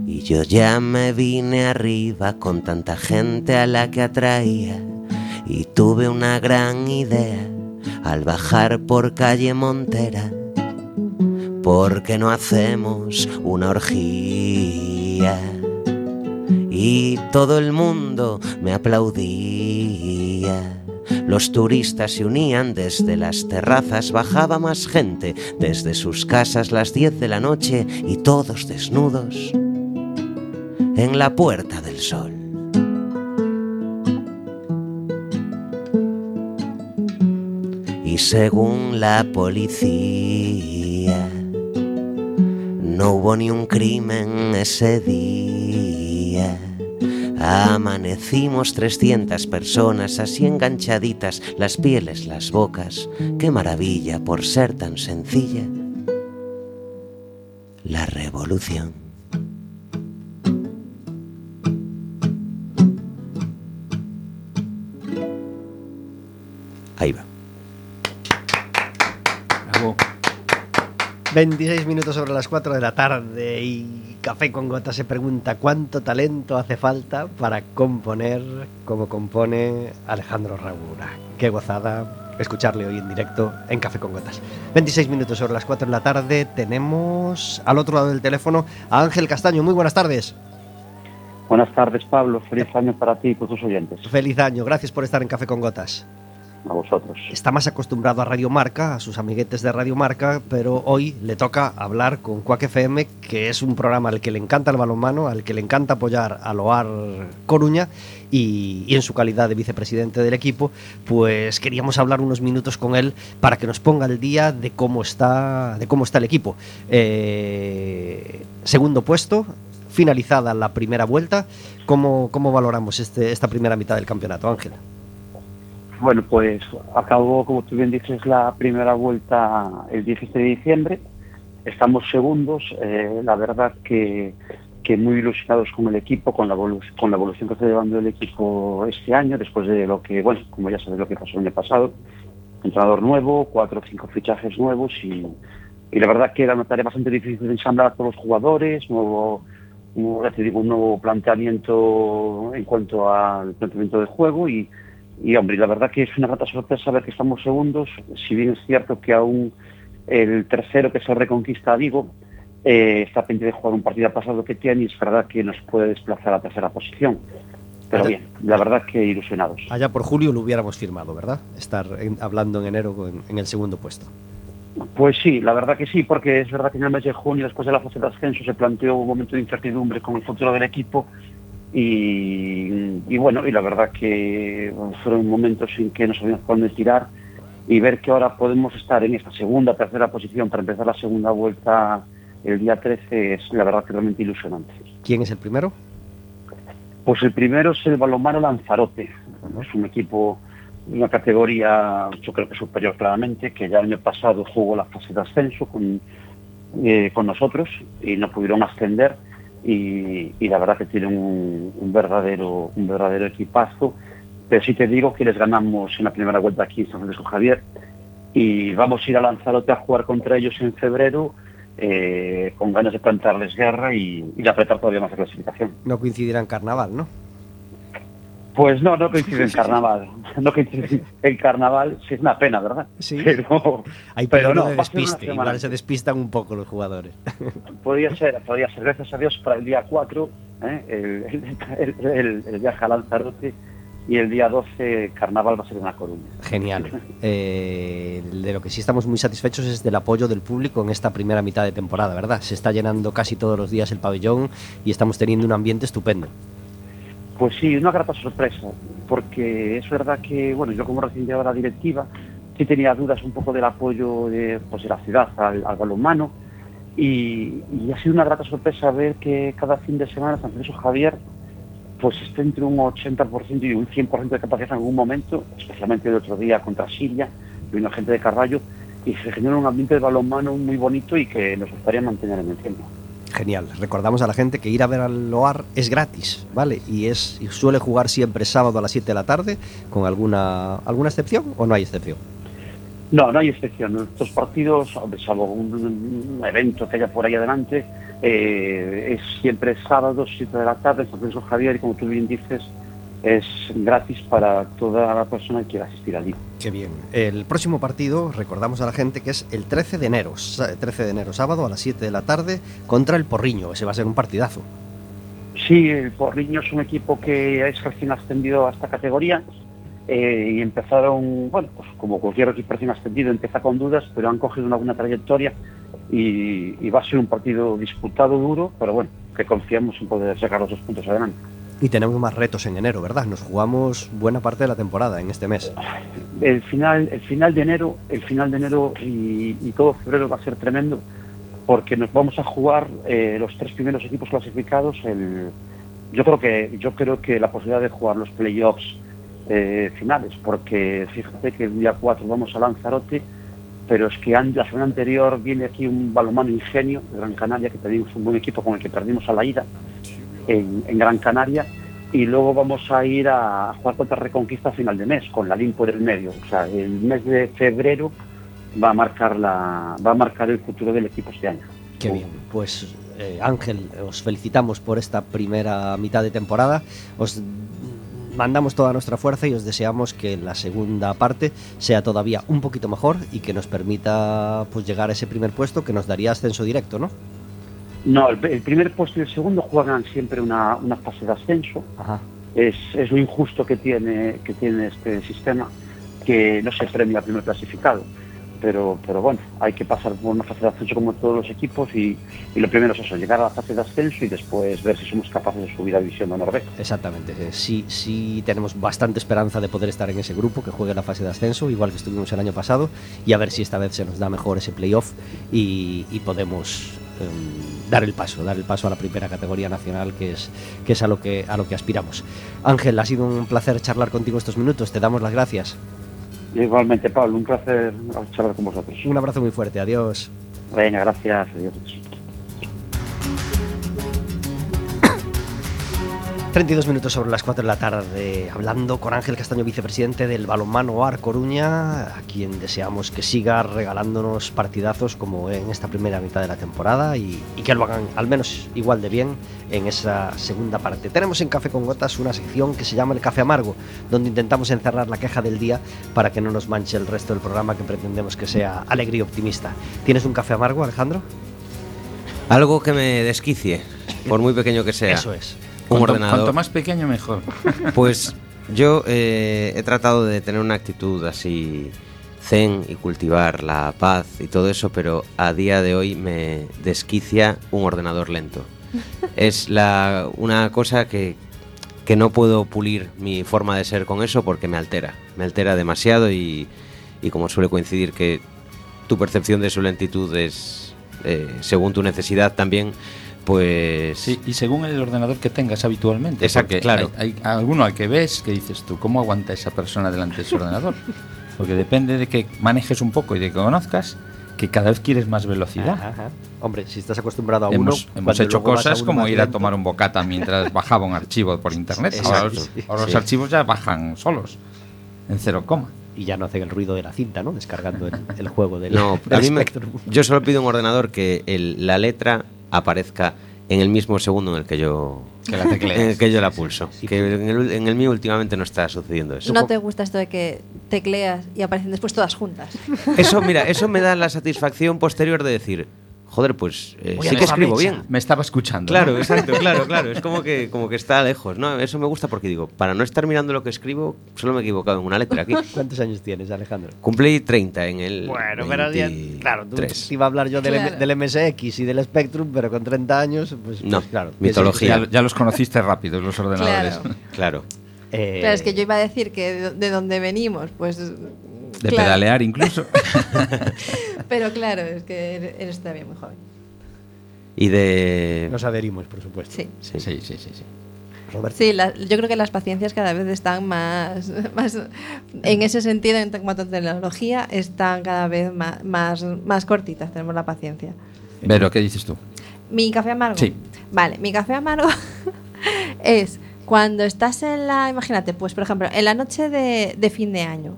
Y yo ya me vine arriba con tanta gente a la que atraía y tuve una gran idea al bajar por calle Montera. ¿Por qué no hacemos una orgía? Y todo el mundo me aplaudía. Los turistas se unían desde las terrazas, bajaba más gente desde sus casas las 10 de la noche y todos desnudos en la Puerta del Sol. Según la policía, no hubo ni un crimen ese día. Amanecimos 300 personas así enganchaditas, las pieles, las bocas. Qué maravilla por ser tan sencilla. La revolución. 26 minutos sobre las 4 de la tarde y Café con Gotas se pregunta cuánto talento hace falta para componer como compone Alejandro Ragura. Qué gozada escucharle hoy en directo en Café con Gotas. 26 minutos sobre las 4 de la tarde tenemos al otro lado del teléfono a Ángel Castaño. Muy buenas tardes. Buenas tardes, Pablo. Feliz año para ti y para tus oyentes. Feliz año. Gracias por estar en Café con Gotas. A vosotros. Está más acostumbrado a Radio Marca, a sus amiguetes de Radio Marca, pero hoy le toca hablar con Quack FM, que es un programa al que le encanta el balonmano, al que le encanta apoyar a Loar Coruña y, en su calidad de vicepresidente del equipo, pues queríamos hablar unos minutos con él para que nos ponga el día de cómo está, de cómo está el equipo. Eh, segundo puesto, finalizada la primera vuelta. ¿Cómo, cómo valoramos este, esta primera mitad del campeonato, Ángel? Bueno, pues acabó, como tú bien dices, la primera vuelta el 17 de diciembre. Estamos segundos. eh, la verdad que, que muy ilusionados con el equipo, con la, con la evolución que está llevando el equipo este año, después de lo que, bueno, como ya sabes lo que pasó el año pasado. Entrenador nuevo, cuatro o cinco fichajes nuevos y, y la verdad que era una tarea bastante difícil de ensamblar a todos los jugadores, nuevo, digo, un nuevo planteamiento en cuanto al planteamiento de juego y, y hombre, la verdad que es una grata sorpresa ver que estamos segundos, si bien es cierto que aún el tercero que se reconquista a Vigo eh, está pendiente de jugar un partido pasado que tiene y es verdad que nos puede desplazar a la tercera posición. Pero bien, la verdad que ilusionados. Allá por julio lo hubiéramos firmado, ¿verdad? Estar en- hablando en enero en, en el segundo puesto. Pues sí, la verdad que sí, porque es verdad que en el mes de junio, después de la fase de ascenso, se planteó un momento de incertidumbre con el futuro del equipo y, y bueno, y la verdad que fueron momentos en que no sabíamos por dónde tirar y ver que ahora podemos estar en esta segunda, tercera posición para empezar la segunda vuelta el día 13 es la verdad que realmente ilusionante. ¿Quién es el primero? Pues el primero es el balonmano Lanzarote. Es un equipo de una categoría, yo creo que superior claramente, que ya el año pasado jugó la fase de ascenso con, eh, con nosotros y no pudieron ascender. Y, y la verdad que tienen un, un verdadero un verdadero equipazo. Pero sí te digo que les ganamos en la primera vuelta aquí en San Francisco Javier y vamos a ir a Lanzarote a jugar contra ellos en febrero eh, con ganas de plantarles guerra y, de apretar todavía más la clasificación. No coincidirá en carnaval, ¿no? Pues no, no coincide en carnaval. No coincide en carnaval, sí es una pena, ¿verdad? Sí. Pero, Hay pero no, de una despiste. Igual se despistan un poco los jugadores. Podría ser, podría ser. Gracias a Dios para el día 4, ¿eh? el, el, el- el viaje a Lanzarote y el día 12 carnaval va a ser en La Coruña. Genial. Eh, de lo que sí estamos muy satisfechos es del apoyo del público en esta primera mitad de temporada, ¿verdad? Se está llenando casi todos los días el pabellón y estamos teniendo un ambiente estupendo. Pues sí, una grata sorpresa, porque es verdad que, bueno, yo como recién llegado a la directiva, sí tenía dudas un poco del apoyo de, pues, la ciudad al, al balonmano y, y ha sido una grata sorpresa ver que cada fin de semana San Francisco Javier pues está entre un 80% y un 100% de capacidad en algún momento, especialmente el otro día contra Siria, vino gente de Carballo y se genera un ambiente de balonmano muy bonito y que nos gustaría mantener en el tiempo. Genial. Recordamos a la gente que ir a ver al Loar es gratis, ¿vale? Y es y suele jugar siempre sábado a las 7 de la tarde, con alguna alguna excepción o no hay excepción. No, no hay excepción. Estos partidos, salvo un, evento que haya por ahí adelante, Eh, es siempre sábado, 7 de la tarde, en San Javier, y como tú bien dices, es gratis para toda la persona que quiera asistir allí. Qué bien. El próximo partido, recordamos a la gente que es el 13 de enero, sa- 13 de enero, sábado a las 7 de la tarde, contra el Porriño. Ese va a ser un partidazo. Sí, el Porriño es un equipo que es recién ascendido a esta categoría eh, y empezaron, bueno, pues como cualquier equipo recién ascendido, empieza con dudas, pero han cogido una buena trayectoria y, y va a ser un partido disputado duro, pero bueno, que confiamos en poder sacar los dos puntos adelante. Y tenemos más retos en enero, ¿verdad? Nos jugamos buena parte de la temporada en este mes. El final, el final de enero, el final de enero y, y todo febrero va a ser tremendo porque nos vamos a jugar eh, los tres primeros equipos clasificados. El, yo creo que yo creo que la posibilidad de jugar los playoffs eh, finales, porque fíjate que el día 4 vamos a Lanzarote, pero es que la semana anterior viene aquí un balomano ingenio de Gran Canaria, que tenemos un buen equipo con el que perdimos a la ida en, en Gran Canaria, y luego vamos a ir a jugar contra Reconquista a final de mes, con la Limpo del medio. O sea, el mes de febrero va a marcar la va a marcar el futuro del equipo este año. Qué bien. Pues eh, Ángel, os felicitamos por esta primera mitad de temporada. Os mandamos toda nuestra fuerza y os deseamos que la segunda parte sea todavía un poquito mejor y que nos permita pues llegar a ese primer puesto que nos daría ascenso directo, ¿no? No, el, el primer puesto y el segundo juegan siempre una, una fase de ascenso. Ajá. Es, es lo injusto que tiene, que tiene este sistema, que no se premia al primer clasificado. Pero, pero bueno, hay que pasar por una fase de ascenso como todos los equipos y, y lo primero es eso, llegar a la fase de ascenso y después ver si somos capaces de subir a División de Honor. Exactamente. eh, Sí, sí tenemos bastante esperanza de poder estar en ese grupo que juegue la fase de ascenso, igual que estuvimos el año pasado, y a ver si esta vez se nos da mejor ese playoff y, y podemos em, dar el paso, dar el paso a la primera categoría nacional, que es, que es a lo que a lo que aspiramos. Ángel, ha sido un placer charlar contigo estos minutos. Te damos las gracias. Igualmente, Pablo, un placer charlar con vosotros. Un abrazo muy fuerte. Adiós. Venga, gracias. Adiós. 32 minutos sobre las 4 de la tarde, hablando con Ángel Castaño, vicepresidente del Balonmano Ar Coruña, a quien deseamos que siga regalándonos partidazos como en esta primera mitad de la temporada y, y que lo hagan al menos igual de bien en esa segunda parte. Tenemos en Café con Gotas una sección que se llama el Café Amargo, donde intentamos encerrar la queja del día para que no nos manche el resto del programa que pretendemos que sea alegre y optimista. ¿Tienes un café amargo, Alejandro? Algo que me desquicie, por muy pequeño que sea. Eso es. Un Cuanto- ordenador. Cuanto más pequeño, mejor. Pues yo eh, he tratado de tener una actitud así zen y cultivar la paz y todo eso, pero a día de hoy me desquicia un ordenador lento. Es la, una cosa que, que no puedo pulir mi forma de ser con eso porque me altera. Me altera demasiado y, y como suele coincidir que tu percepción de su lentitud es eh, según tu necesidad también, pues... Sí, y según el ordenador que tengas habitualmente. Exacto, claro. Hay, hay alguno al que ves que dices tú, ¿cómo aguanta esa persona delante de su ordenador? Porque depende de que manejes un poco y de que conozcas, que cada vez quieres más velocidad. Ajá, ajá. Hombre, si estás acostumbrado a uno, Hemos, hecho cosas como ir a tomar un bocata mientras bajaba un archivo por internet. Exacto, Ahora, los, sí. ahora los Sí. archivos ya bajan solos, en cero coma. y ya no hacen el ruido de la cinta, ¿no? Descargando el, el juego del, No, del a mí me- yo solo pido un ordenador que el- la letra aparezca en el mismo segundo en el que yo Que la tecleas. en el que yo la pulso. Sí, que en el, en el mío últimamente no está sucediendo eso. No te gusta esto de que tecleas y aparecen después todas juntas. Eso, mira, eso me da la satisfacción posterior de decir, joder, pues eh, sí que escribo mecha. bien. Me estaba escuchando. Claro, ¿no? exacto, claro, claro. Es como que, como que está lejos, ¿no? Eso me gusta porque digo, para no estar mirando lo que escribo, solo me he equivocado en una letra aquí. ¿Cuántos años tienes, Alejandro? Cumplí 30 en el. Bueno, pero ya- claro, tú 23. te iba a hablar yo del, Claro. del MSX y del Spectrum, pero con 30 años, pues, No, pues claro. mitología. Ya, ya los conociste rápido, los ordenadores. Claro. Claro. Eh, Claro, es que yo iba a decir que de, de donde venimos, pues. De claro. pedalear incluso. Pero claro, es que eres- eres todavía muy joven. Y de. Nos adherimos, por supuesto. Sí. Sí. sí, sí, sí. sí. Roberto. Sí, la- yo creo que las paciencias cada vez están más, más en ese sentido, en cuanto a tecnología, están cada vez más, más, más cortitas, tenemos la paciencia. Pero, ¿qué dices tú? Mi café amargo. Sí. Vale, mi café amargo es cuando estás en la, imagínate, pues por ejemplo, en la noche de, de fin de año,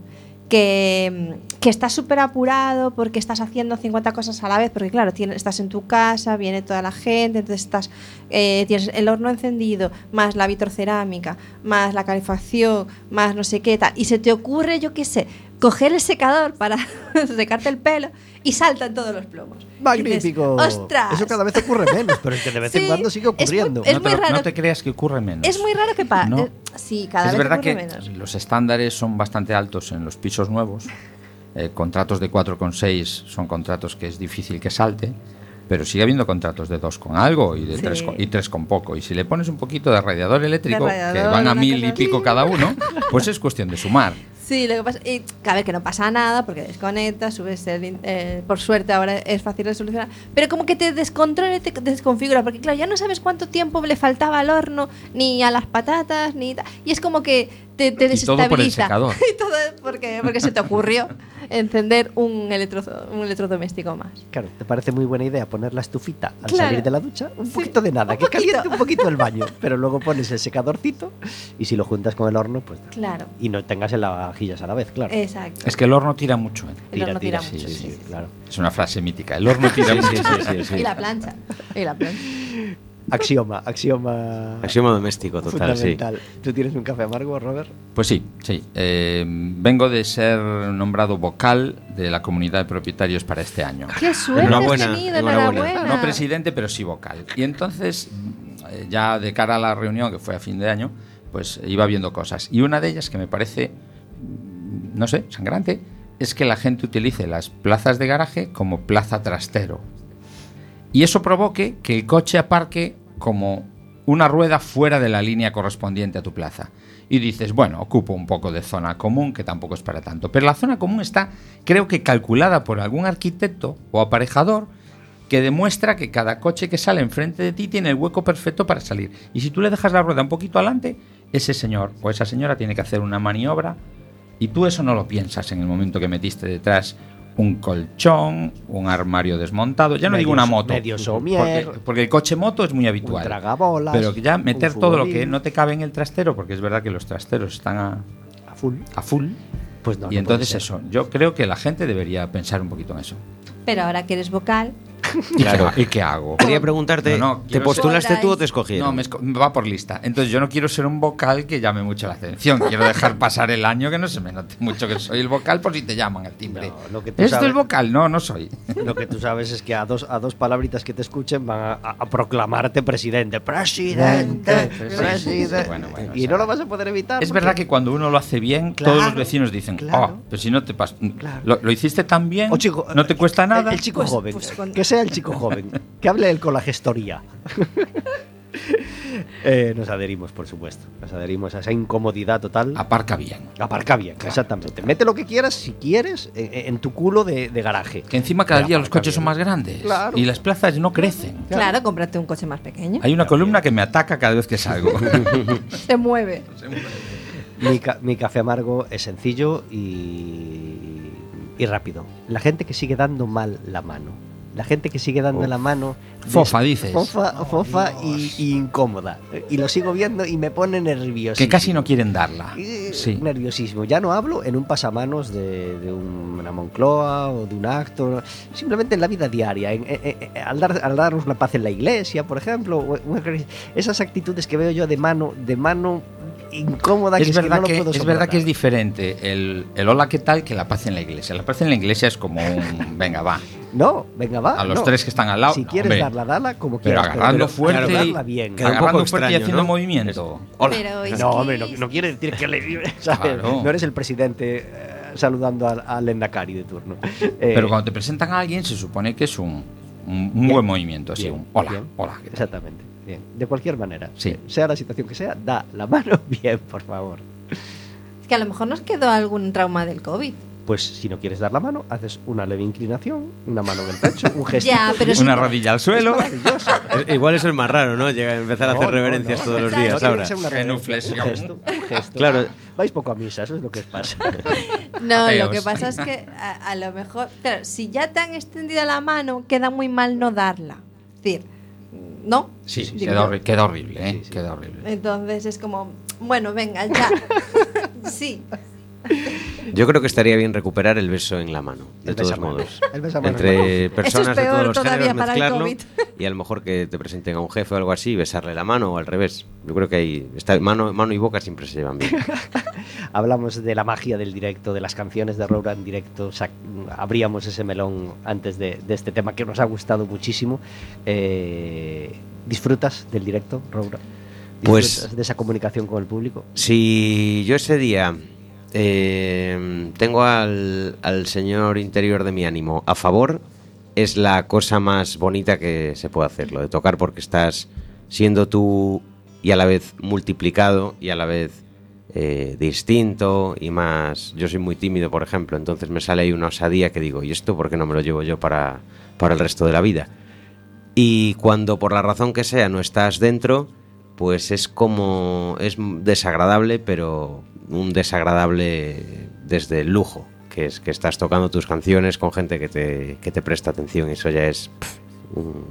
que, estás súper apurado porque estás haciendo 50 cosas a la vez, porque claro, tienes, estás en tu casa, viene toda la gente, entonces estás, eh, tienes el horno encendido, más la vitrocerámica, más la calefacción, más no sé qué tal, y se te ocurre, yo qué sé, coger el secador para secarte el pelo y saltan todos los plomos. Dices, Magnífico. ¡Ostras! Eso cada vez ocurre menos, pero es que de vez en cuando sigue es muy- ocurriendo. es no, te, muy lo- raro. no te creas que ocurre menos. Es muy raro que pasa. No. sí, cada es vez verdad ocurre que menos. los estándares son bastante altos en los pisos nuevos. Eh, contratos de 4,6 son contratos que es difícil que salte, pero sigue habiendo contratos de 2 con algo y de Sí. 3 con, y 3 con poco. Y si le pones un poquito de radiador eléctrico, De que van a mil y pico cada uno, pues es cuestión de sumar. Sí, lo que pasa y, que, a ver, que no pasa nada porque desconectas, subes el, eh, por suerte ahora es fácil de solucionar, pero como que te descontrola y te desconfigura, porque claro, ya no sabes cuánto tiempo le faltaba al horno, ni a las patatas, ni y es como que te, te Y todo por el desestabiliza. secador. y todo porque, porque se te ocurrió encender un, electro, un electrodoméstico más. Claro, ¿te parece muy buena idea poner la estufita al Claro. salir de la ducha? Un Sí, poquito de nada, un que poquito. caliente un poquito el baño, pero luego pones el secadorcito y si lo juntas con el horno, pues... Claro, Y no tengas en lavavajillas a la vez, claro. exacto. Es que el horno tira mucho. ¿eh? El horno tira sí, mucho, sí, sí, sí. sí. claro. Es una frase mítica. El horno tira mucho. Y la plancha. Y la plancha. Axioma, axioma... Axioma doméstico total, sí. fundamental. ¿Tú tienes un café amargo, Robert? Pues sí, sí. Eh, vengo de ser nombrado vocal de la comunidad de propietarios para este año. ¡Qué suerte Enhorabuena, has tenido! enhorabuena. Enhorabuena. No presidente, pero sí vocal. Y entonces, eh, ya de cara a la reunión, que fue a fin de año, pues iba viendo cosas. Y una de ellas que me parece, mm, no sé, sangrante, es que la gente utilice las plazas de garaje como plaza trastero. Y eso provoque que el coche aparque como una rueda fuera de la línea correspondiente a tu plaza. Y dices, bueno, ocupo un poco de zona común, que tampoco es para tanto. Pero la zona común está, creo que calculada por algún arquitecto o aparejador que demuestra que cada coche que sale enfrente de ti tiene el hueco perfecto para salir. Y si tú le dejas la rueda un poquito adelante, ese señor o esa señora tiene que hacer una maniobra y tú eso no lo piensas en el momento que metiste detrás un colchón, un armario desmontado, ya no Medio digo una moto. medio somier. porque, porque el coche moto es muy Un habitual. tragabolas, Pero que ya un meter todo lo que no te cabe en el trastero, porque es verdad que los trasteros están a, A full. a full. Pues no, y no entonces eso, yo creo que la gente debería pensar un poquito en eso. Pero ahora que eres vocal, ¿Y, Claro. qué, y qué hago? Quería preguntarte, No, no, ¿te postulaste ser- tú o te escogieron? No, me esco- va por lista. Entonces yo no quiero ser un vocal que llame mucho la atención. Quiero dejar pasar el año que no se me note mucho que soy el vocal por si te llaman al timbre. No, lo que tú ¿Esto sabes- el vocal? No, no soy. Lo que tú sabes es que a dos, a dos palabritas que te escuchen van a, a- a proclamarte presidente. Presidente, Sí, sí, presidente. sí, bueno, bueno, y o sea, no lo vas a poder evitar. Es porque- verdad que cuando uno lo hace bien, Claro, todos los vecinos dicen, claro. oh, pero si no te pasa, Claro. lo, lo hiciste tan bien, O chico, no te cuesta el- nada. El, chico Pues- joven. pues Que sea el chico joven. que hable él con la gestoría. Eh, nos adherimos, por supuesto. Nos adherimos a esa incomodidad total. Aparca bien. Aparca bien, exactamente. Mete lo que quieras, si quieres, en, en tu culo de, de garaje. Que encima cada Pero día los coches bien. son más grandes Claro. y las plazas no crecen. claro, cómprate un coche más pequeño. Hay una columna que me ataca cada vez que salgo. Se mueve. Mi, ca- mi café amargo es sencillo y, y rápido. La gente que sigue dando mal la mano. La gente que sigue dando Uf. la mano. Fofa, dices. Fofa, fofa y, y incómoda. Y lo sigo viendo y me pone nervioso. que casi no quieren darla. Eh, Sí. Nerviosismo. Ya no hablo en un pasamanos de, de un- una Moncloa o de un acto. Simplemente en la vida diaria. en- en- en- al, dar, al darnos la paz en la iglesia, por ejemplo. esas actitudes que veo yo de mano, de mano incómoda que Es es que verdad, no lo que, es verdad que es diferente el, el hola, ¿qué tal? que la paz en la iglesia. La paz en la iglesia es como un, venga, va. No, venga, va. A los no. tres que están al lado. Si no, quieres hombre. darla, dala como Pero quieras. agarrando fuerte pero y- darla bien. Queda un Agarrando poco fuerte y haciendo ¿no? movimiento. Pero es No, que hombre, no, no quiere decir que le. ¿sabes? Claro. No eres el presidente eh, saludando al, al Endacari de turno. Eh, Pero cuando te presentan a alguien se supone que es un, un- un Bien. buen movimiento, así, bien, un hola, bien. hola. Exactamente. Bien. De cualquier manera. Sí. Sea la situación que sea, da la mano bien, por favor. es que a lo mejor nos quedó algún trauma del COVID. Pues si no quieres dar la mano, haces una leve inclinación, una mano en el pecho, un gesto. Ya, pero Una sí. rodilla al suelo. Igual eso es más raro, ¿no? Llega a empezar a hacer no, reverencias no. todos los días ahora. Genuflexión. Un gesto, un gesto. Claro. Vais poco a misa, eso es lo que os pasa. No, Ateos. lo que pasa es que a, a lo mejor, claro, si ya te han extendido la mano, queda muy mal no darla. Es decir, ¿no? Sí, Digo queda, yo. horri- queda horrible, ¿eh? Sí, sí. Queda horrible. Entonces es como, bueno, venga, ya. sí. Yo creo que estaría bien recuperar el beso en la mano, de El todos modos. El la Entre personas de peor todos los géneros mezclarlo y a lo mejor que te presenten a un jefe o algo así y besarle la mano o al revés. Yo creo que ahí está mano, mano y boca siempre se llevan bien. Hablamos de la magia del directo, de las canciones de Roura en directo. sac- abríamos ese melón antes de, de este tema que nos ha gustado muchísimo. Eh, ¿Disfrutas del directo, Roura? Pues- ¿Disfrutas de esa comunicación con el público? Si yo ese día eh, tengo al, al señor interior de mi ánimo a favor, es la cosa más bonita que se puede hacer, lo de tocar porque estás siendo tú y a la vez multiplicado y a la vez eh, distinto y más... Yo soy muy tímido, por ejemplo, entonces me sale ahí una osadía que digo, ¿y esto por qué no me lo llevo yo para, para el resto de la vida? Y cuando por la razón que sea no estás dentro, pues es como es desagradable, pero un desagradable desde el lujo, que es que estás tocando tus canciones con gente que te, que te presta atención y eso ya es, un-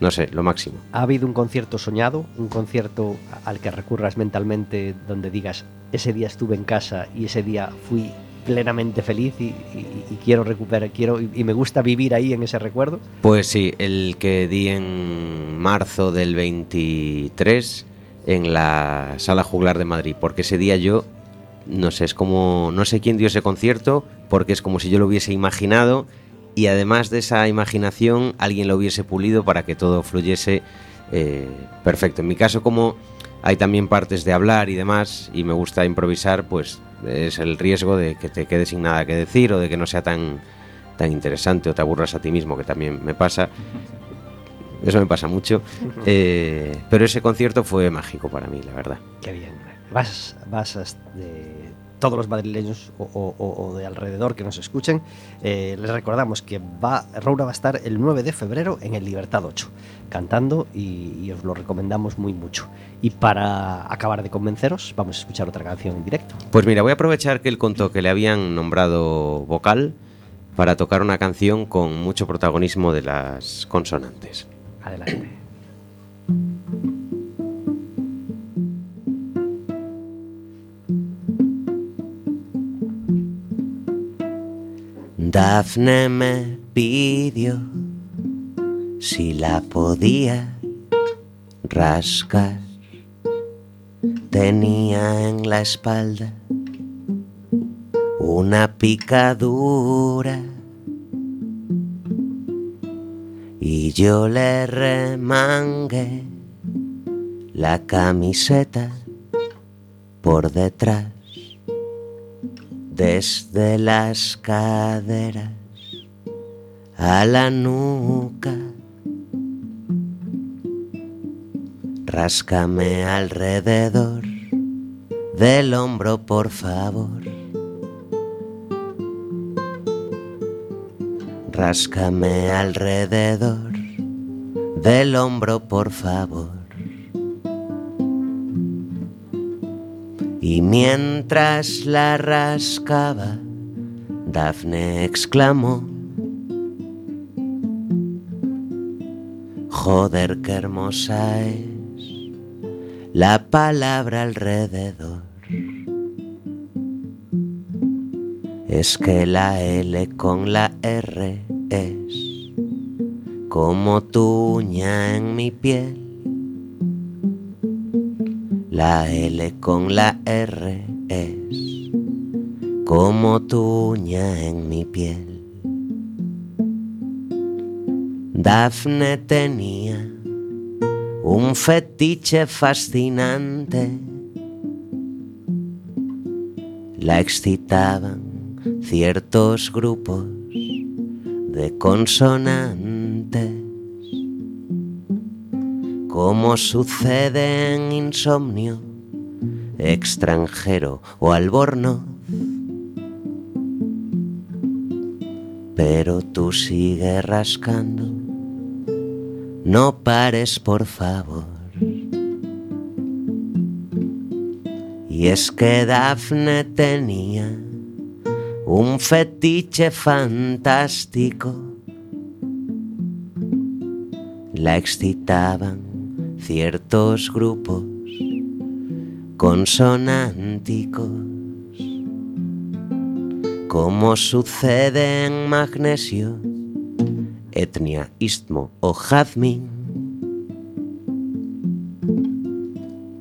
no sé, lo máximo. ¿Ha habido un concierto soñado? ¿Un concierto al que recurras mentalmente donde digas, ese día estuve en casa y ese día fui plenamente feliz y, y- y quiero recuperar, quiero y, y me gusta vivir ahí en ese recuerdo? Pues sí, el que di en marzo del 23 en la Sala Juglar de Madrid, porque ese día yo, no sé, es como, no sé quién dio ese concierto, porque es como si yo lo hubiese imaginado y además de esa imaginación alguien lo hubiese pulido para que todo fluyese eh, perfecto. En mi caso, como hay también partes de hablar y demás, y me gusta improvisar, pues es el riesgo de que te quedes sin nada que decir o de que no sea tan, tan interesante o te aburras a ti mismo, que también me pasa. Eso me pasa mucho. Eh, pero ese concierto fue mágico para mí, la verdad. Qué bien. Vas, vas a- de todos los madrileños o, o- o- o de alrededor que nos escuchen, eh, les recordamos que va, Roura va a estar el 9 de febrero en el Libertad 8, cantando y, y os lo recomendamos muy mucho. Y para acabar de convenceros, vamos a escuchar otra canción en directo. Pues mira, voy a aprovechar que él contó que le habían nombrado vocal para tocar una canción con mucho protagonismo de las consonantes. Adelante. Dafne me pidió si la podía rascar. Tenía en la espalda una picadura y yo le remangué la camiseta por detrás desde las caderas a la nuca. Ráscame alrededor del hombro, por favor. Ráscame alrededor del hombro, por favor. Y mientras la rascaba, Dafne exclamó, Joder, qué hermosa es la palabra alrededor. Es que la L con la R es como tu uña en mi piel. La L con la R es como tu uña en mi piel. Dafne tenía un fetiche fascinante. La excitaban ciertos grupos de consonantes, como sucede en insomnio, extranjero o albornoz. Pero tú sigues rascando, no pares por favor. Y es que Dafne tenía un fetiche fantástico. La excitaban ciertos grupos consonánticos, como sucede en magnesio, etnia, istmo o jazmín.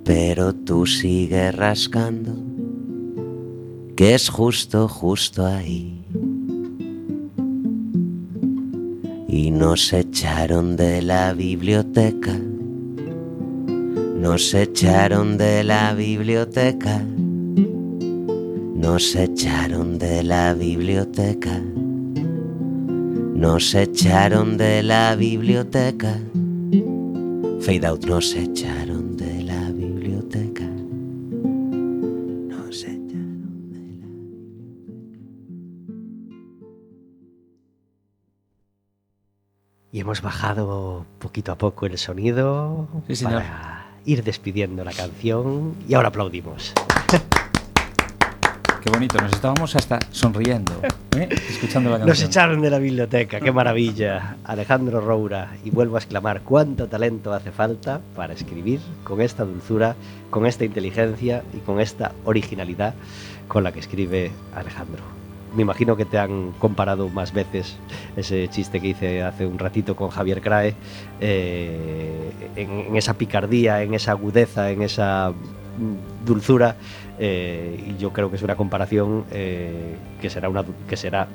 Pero tú sigues rascando, que es justo, justo ahí. Y nos echaron de la biblioteca, nos echaron de la biblioteca. Nos echaron de la biblioteca. Nos echaron de la biblioteca. Fade out, nos echaron de la biblioteca. Nos echaron de la Y hemos bajado poquito a poco el sonido Sí, para ir despidiendo la canción y ahora aplaudimos. Qué bonito, nos estábamos hasta sonriendo, ¿eh? escuchando la canción. Nos echaron de la biblioteca, qué maravilla. Alejandro Roura, y vuelvo a exclamar, cuánto talento hace falta para escribir con esta dulzura, con esta inteligencia y con esta originalidad con la que escribe Alejandro. Me imagino que te han comparado más veces ese chiste que hice hace un ratito con Javier Crae, eh, en, en esa picardía, en esa agudeza, en esa dulzura, eh, y yo creo que es una comparación eh, que será, una, que será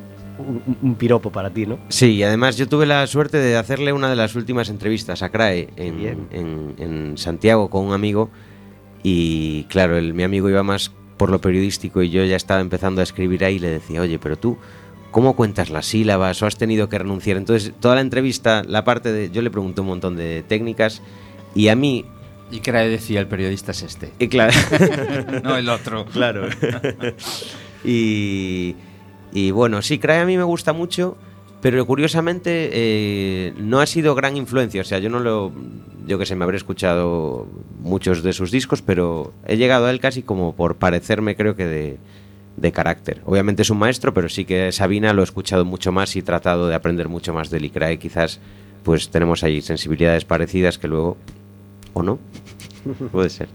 un, piropo para ti, ¿no? Sí, y además yo tuve la suerte de hacerle una de las últimas entrevistas a CRAE en- en Santiago con un amigo y claro, el, mi amigo iba más por lo periodístico y yo ya estaba empezando a escribir ahí y le decía, oye, pero tú, ¿cómo cuentas las sílabas o has tenido que renunciar? Entonces, toda la entrevista, la parte de, yo le pregunté un montón de técnicas y a mí, Y que decía el periodista es este. y claro, no el otro. Claro. y, y bueno, sí, Crae a mí me gusta mucho, pero curiosamente eh, no ha sido gran influencia. O sea, yo no lo. Yo que sé, me habré escuchado muchos de sus discos, pero he llegado a él casi como por parecerme, creo que de, de carácter. Obviamente es un maestro, pero sí que Sabina lo he escuchado mucho más y he tratado de aprender mucho más de él. Y Crae quizás, pues tenemos ahí sensibilidades parecidas que luego. ¿O no? Puede ser.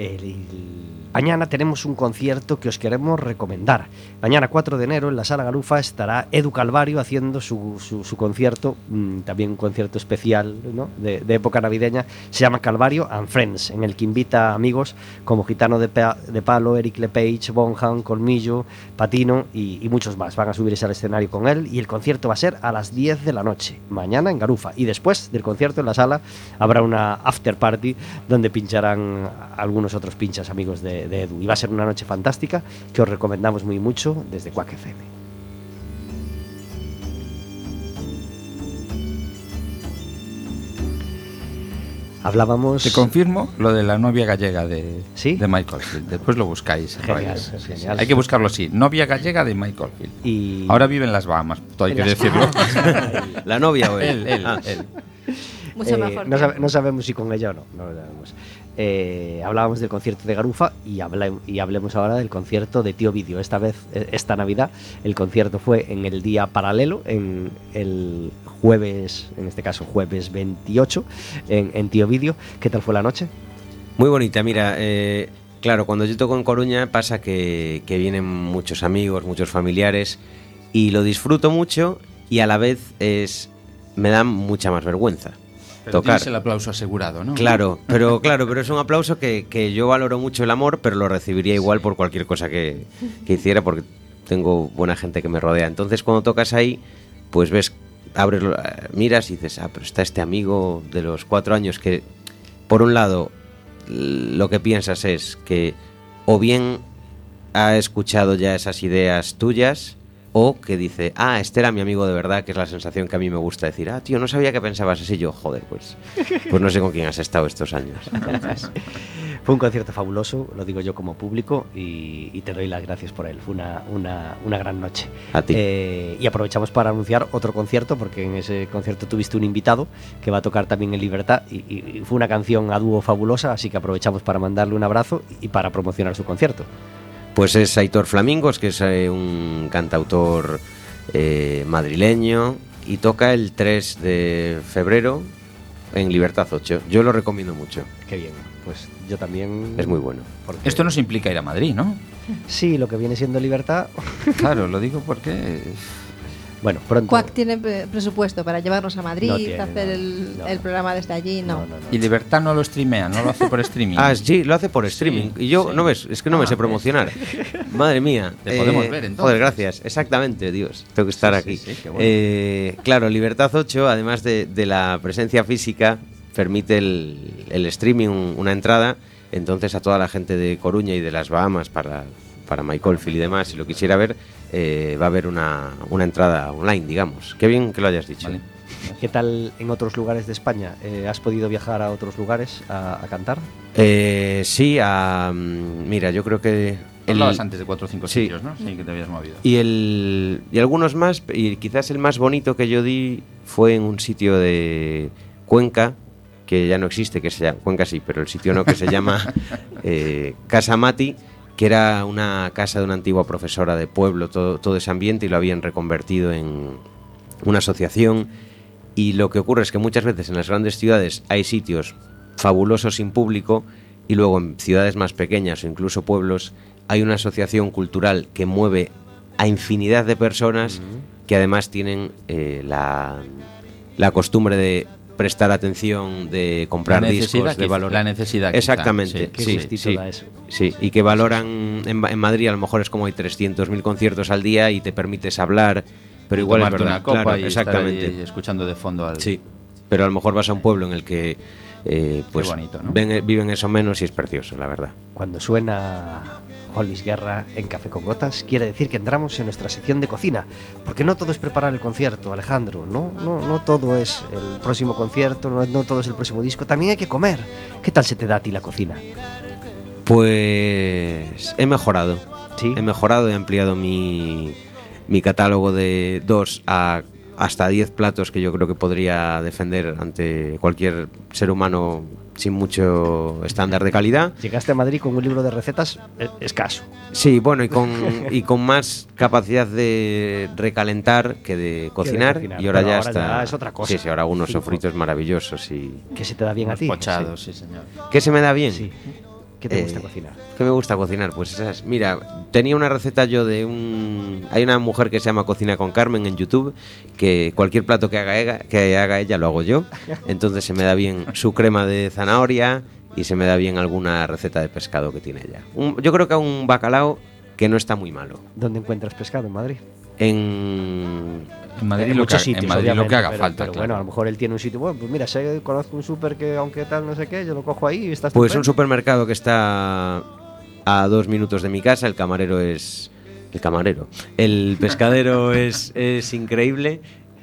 El- Mañana tenemos un concierto que os queremos recomendar. Mañana 4 de enero en la Sala Garufa estará Edu Calvario haciendo su, su- su concierto, mm, también un concierto especial ¿no? de, de época navideña. Se llama Calvario and Friends, en el que invita amigos como Gitano de, Pa- de Palo, Eric Lepage, Bonham, Colmillo, Patino y, y muchos más. Van a subirse al escenario con él y el concierto va a ser a las 10 de la noche, mañana en Garufa. Y después del concierto en la sala habrá una after party donde pincharán algunos otros pinchas amigos de, de Edu. Y va a ser una noche fantástica que os recomendamos muy mucho desde Quack FM. Hablábamos. Te confirmo lo de la novia gallega de, ¿Sí? de Michael Field. Después lo buscáis. en Genial, sí. genial. Hay que buscarlo así. Novia gallega de Michael Field. Y Ahora vive en las Bahamas, todo hay que decirlo. ¿La novia o él? él, él, Ah. él. Mucho Eh, mejor. No, sabe- no sabemos si con ella o no. no lo sabemos. Eh, hablábamos del concierto de Garufa y, hablemos ahora del concierto de Tío Vídeo. Esta vez, eh, esta Navidad, el concierto fue en el día paralelo, en el jueves, en este caso jueves 28, en, Tío Vídeo. ¿Qué tal fue la noche? Muy bonita, mira, eh, claro, cuando yo toco en Coruña pasa que, que vienen muchos amigos, muchos familiares y lo disfruto mucho y a la vez es me da mucha más vergüenza Pero tocar. tienes el aplauso asegurado, ¿no? Claro, pero claro, pero es un aplauso que, que yo valoro mucho el amor, pero lo recibiría igual por cualquier cosa que, que hiciera porque tengo buena gente que me rodea. Entonces cuando tocas ahí, pues ves, abres, eh, miras y dices, ah, pero está este amigo de los cuatro años que, por un lado, lo que piensas es que o bien ha escuchado ya esas ideas tuyas o que dice, ah, este era mi amigo de verdad, que es la sensación que a mí me gusta decir, ah, tío, no sabía que pensabas así yo, joder, pues, pues no sé con quién has estado estos años. Fue un concierto fabuloso, lo digo yo como público, y, y te doy las gracias por él. Fue una, una- una gran noche. A ti. Eh, y aprovechamos para anunciar otro concierto, porque en ese concierto tuviste un invitado que va a tocar también en Libertad, y, y- y fue una canción a dúo fabulosa, así que aprovechamos para mandarle un abrazo y para promocionar su concierto. Pues es Aitor Flamingos, que es eh, un cantautor eh, madrileño y toca el 3 de febrero en Libertad 8. Yo lo recomiendo mucho, Qué bien, pues yo también... es muy bueno. porque- Esto nos implica ir a Madrid, ¿no? Sí, lo que viene siendo libertad. Claro, lo digo porque Bueno, pronto. Cuac tiene pre- presupuesto para llevarnos a Madrid, No tiene, hacer no, el, no. el programa desde allí, no. No, no, no. y Libertad no lo streamea, no lo hace por streaming. Ah, sí, lo hace por streaming. Sí, y yo sí. no ves, es que no me Ah, sé promocionar. Madre mía. Te podemos ver, entonces. Joder, gracias. Exactamente, Dios. Tengo que estar Sí, aquí. sí, sí, qué bueno. Eh, claro, Libertad 8, además de, de la presencia física, permite el, el streaming, un- una entrada. Entonces, a toda la gente de Coruña y de las Bahamas para, para Michael Phil y demás, si lo quisiera ver, eh, va a haber una, una entrada online, digamos. Qué bien que lo hayas dicho. Vale. ¿Qué tal en otros lugares de España? Eh, ¿Has podido viajar a otros lugares a, a cantar? Eh, sí, a, mm, mira, yo creo que. El- hablabas antes de cuatro o cinco Sí. sitios, ¿no? Sí, que te habías movido. Y, el, y algunos más, y quizás el más bonito que yo di fue en un sitio de Cuenca, que ya no existe, que se llama, Cuenca sí, pero el sitio no, que se llama eh, Casa Mati, que era una casa de una antigua profesora de pueblo, todo, todo ese ambiente, y lo habían reconvertido en una asociación. Y lo que ocurre es que muchas veces en las grandes ciudades hay sitios fabulosos sin público y luego en ciudades más pequeñas o incluso pueblos hay una asociación cultural que mueve a infinidad de personas que además tienen eh, la, la costumbre de prestar atención, de comprar discos, de quizá, valorar. la necesidad, quizá, Exactamente, sí, Qué sí, sí, eso. sí, y que valoran en, en Madrid a lo mejor es como hay 300.000 conciertos al día y te permites hablar, pero igual es verdad, una copa claro, y estar exactamente. ahí escuchando de fondo al... Sí, pero a lo mejor vas a un pueblo en el que eh, pues bonito, ¿no? ven- viven eso menos y es precioso, la verdad. Cuando suena Hollis Guerra en Café con Gotas, quiere decir que entramos en nuestra sección de cocina. Porque no todo es preparar el concierto, Alejandro. No, no, no todo es el próximo concierto, no, no todo es el próximo disco. También hay que comer. ¿Qué tal se te da a ti la cocina? Pues he mejorado. Sí. He mejorado, he ampliado mi, mi catálogo de 2 a hasta 10 platos que yo creo que podría defender ante cualquier ser humano sin mucho estándar de calidad. Llegaste a Madrid con un libro de recetas eh, escaso. Sí, bueno, y con, y con más capacidad de recalentar que de cocinar. cocinar, y ahora ya ahora está. ya es otra cosa. Sí, sí, ahora unos sofritos maravillosos y. ¿Qué se te da bien a ti? pochados, sí, señor. ¿Qué se me da bien? Sí. ¿Qué te Eh, gusta cocinar? ¿Qué me gusta cocinar? Pues esas. Mira, tenía una receta yo de un. Hay una mujer que se llama Cocina con Carmen en YouTube, que cualquier plato que haga ella, que haga ella lo hago yo. Entonces se me da bien su crema de zanahoria y se me da bien alguna receta de pescado que tiene ella. Un- yo creo que un bacalao que no está muy malo. ¿Dónde encuentras pescado en Madrid? En. En Madrid, En lo que, muchos en sitios, Madrid lo que haga pero- falta, pero claro. bueno, a lo mejor él tiene un sitio. Bueno, pues mira, sé, conozco un súper que, aunque tal, no sé qué, yo lo cojo ahí y está Pues un supermercado que está a dos minutos de mi casa, el camarero es... El camarero. El pescadero es, es increíble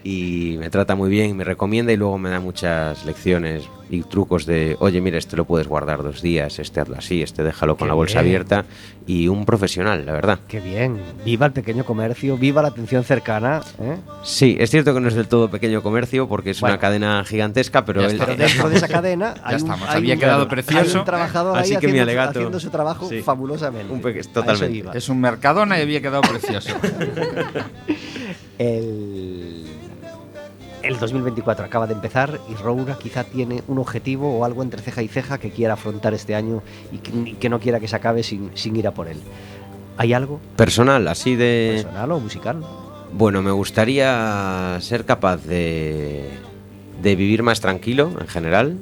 y me trata muy bien, me recomienda y luego me da muchas lecciones y trucos de, oye, mira, este lo puedes guardar dos días, este hazlo así, este déjalo con Qué la bolsa bien. abierta y un profesional, la verdad. Qué bien. Viva el pequeño comercio, viva la atención cercana. ¿eh? Sí, es cierto que no es del todo pequeño comercio porque es Bueno. una cadena gigantesca, pero Ya él-. Pero dentro de esa cadena hay un, estamos, hay había un- quedado hay precioso. un trabajador Así ahí que mi haciendo, alegato- haciendo su trabajo Sí. fabulosamente. Un totalmente. Es un mercadona y había quedado precioso. El, el 2024 acaba de empezar y Roura quizá tiene un objetivo o algo entre ceja y ceja que quiera afrontar este año y que, y que no quiera que se acabe sin, sin ir a por él. ¿Hay algo personal, así de... personal o musical? Bueno, me gustaría ser capaz de, de vivir más tranquilo en general,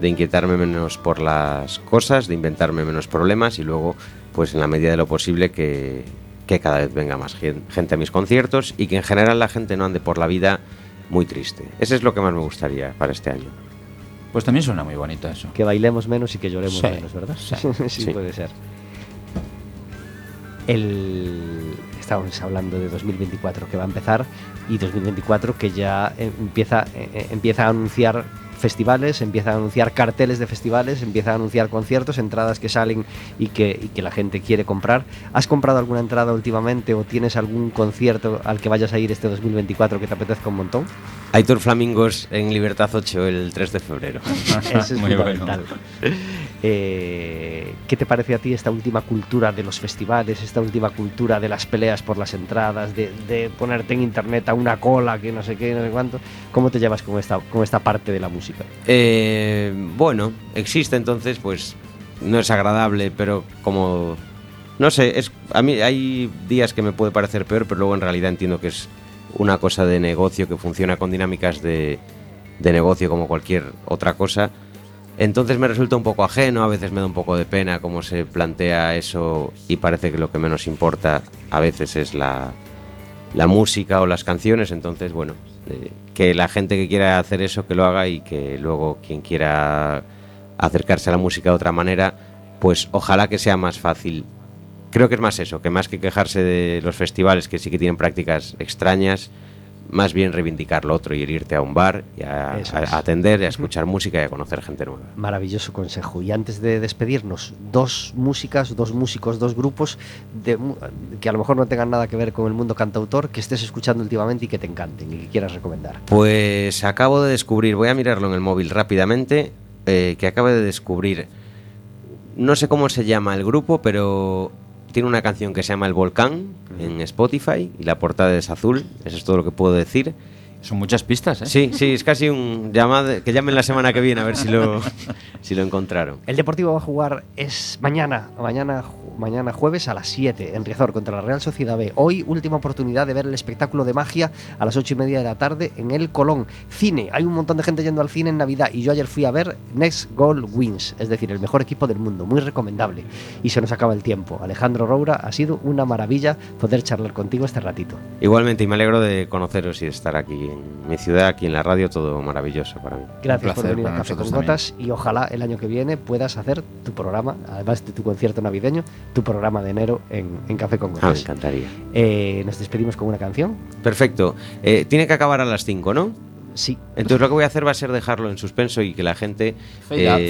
de inquietarme menos por las cosas, de inventarme menos problemas y luego, pues en la medida de lo posible, que, que cada vez venga más gen- gente a mis conciertos y que en general la gente no ande por la vida muy triste. Ese es lo que más me gustaría para este año. Pues también suena muy bonito eso. Que bailemos menos y que lloremos Sí, menos, ¿verdad? sí, sí, sí. puede ser. El... Estábamos hablando de 2024 que va a empezar y 2024 que ya eh, empieza, eh, eh, empieza a anunciar festivales, empieza a anunciar carteles de festivales, empieza a anunciar conciertos, entradas que salen y que, y que la gente quiere comprar. ¿Has comprado alguna entrada últimamente o tienes algún concierto al que vayas a ir este 2024 que te apetezca un montón? Aitor Flamingos en Libertad 8 el 3 de febrero. Eso es Muy bueno. fundamental. Eh, ¿Qué te parece a ti esta última cultura de los festivales, esta última cultura de las peleas por las entradas, de, de ponerte en internet a una cola que no sé qué, no sé cuánto? ¿Cómo te llevas con esta, con esta parte de la música? Eh, bueno, existe entonces, pues no es agradable, pero como No sé, es, a mí hay días que me puede parecer peor, pero luego en realidad entiendo que es una cosa de negocio que funciona con dinámicas de, de negocio como cualquier otra cosa. Entonces me resulta un poco ajeno, a veces me da un poco de pena cómo se plantea eso y parece que lo que menos importa a veces es la, la música o las canciones. Entonces, bueno, eh, que la gente que quiera hacer eso que lo haga y que luego quien quiera acercarse a la música de otra manera, pues ojalá que sea más fácil. Creo que es más eso, que más que quejarse de los festivales que sí que tienen prácticas extrañas, más bien reivindicar lo otro y ir irte a un bar y a, es. a atender, y a escuchar música y a conocer gente nueva. Maravilloso consejo. Y antes de despedirnos, dos músicas, dos músicos, dos grupos de, que a lo mejor no tengan nada que ver con el mundo cantautor, que estés escuchando últimamente y que te encanten y que quieras recomendar. Pues acabo de descubrir, voy a mirarlo en el móvil rápidamente, eh, que acabo de descubrir, no sé cómo se llama el grupo, pero tiene una canción que se llama El Volcán en Spotify y la portada es azul, eso es todo lo que puedo decir. Son muchas pistas, ¿eh? Sí, sí, es casi un llamado, que llamen la semana que viene a ver si lo, si lo encontraron. El Deportivo va a jugar es mañana, mañana, mañana jueves a las 7 en Riazor contra la Real Sociedad B. Hoy última oportunidad de ver el espectáculo de magia a las 8 y media de la tarde en el Colón. Cine, hay un montón de gente yendo al cine en Navidad y yo ayer fui a ver Next Goal Wins, es decir, el mejor equipo del mundo, muy recomendable. Y se nos acaba el tiempo. Alejandro Roura, ha sido una maravilla poder charlar contigo este ratito. Igualmente, y me alegro de conoceros y de estar aquí en mi ciudad, aquí en la radio, todo maravilloso para mí. Gracias por venir a Café con Gotas y ojalá el año que viene puedas hacer tu programa, además de tu concierto navideño, tu programa de enero en, en Café con Ah, me Gotas. encantaría. Eh, nos despedimos con una canción. Perfecto. Eh, tiene que acabar a las 5, ¿no? Sí, Entonces lo que voy a hacer va a ser dejarlo en suspenso y que la gente... Fade out, eh,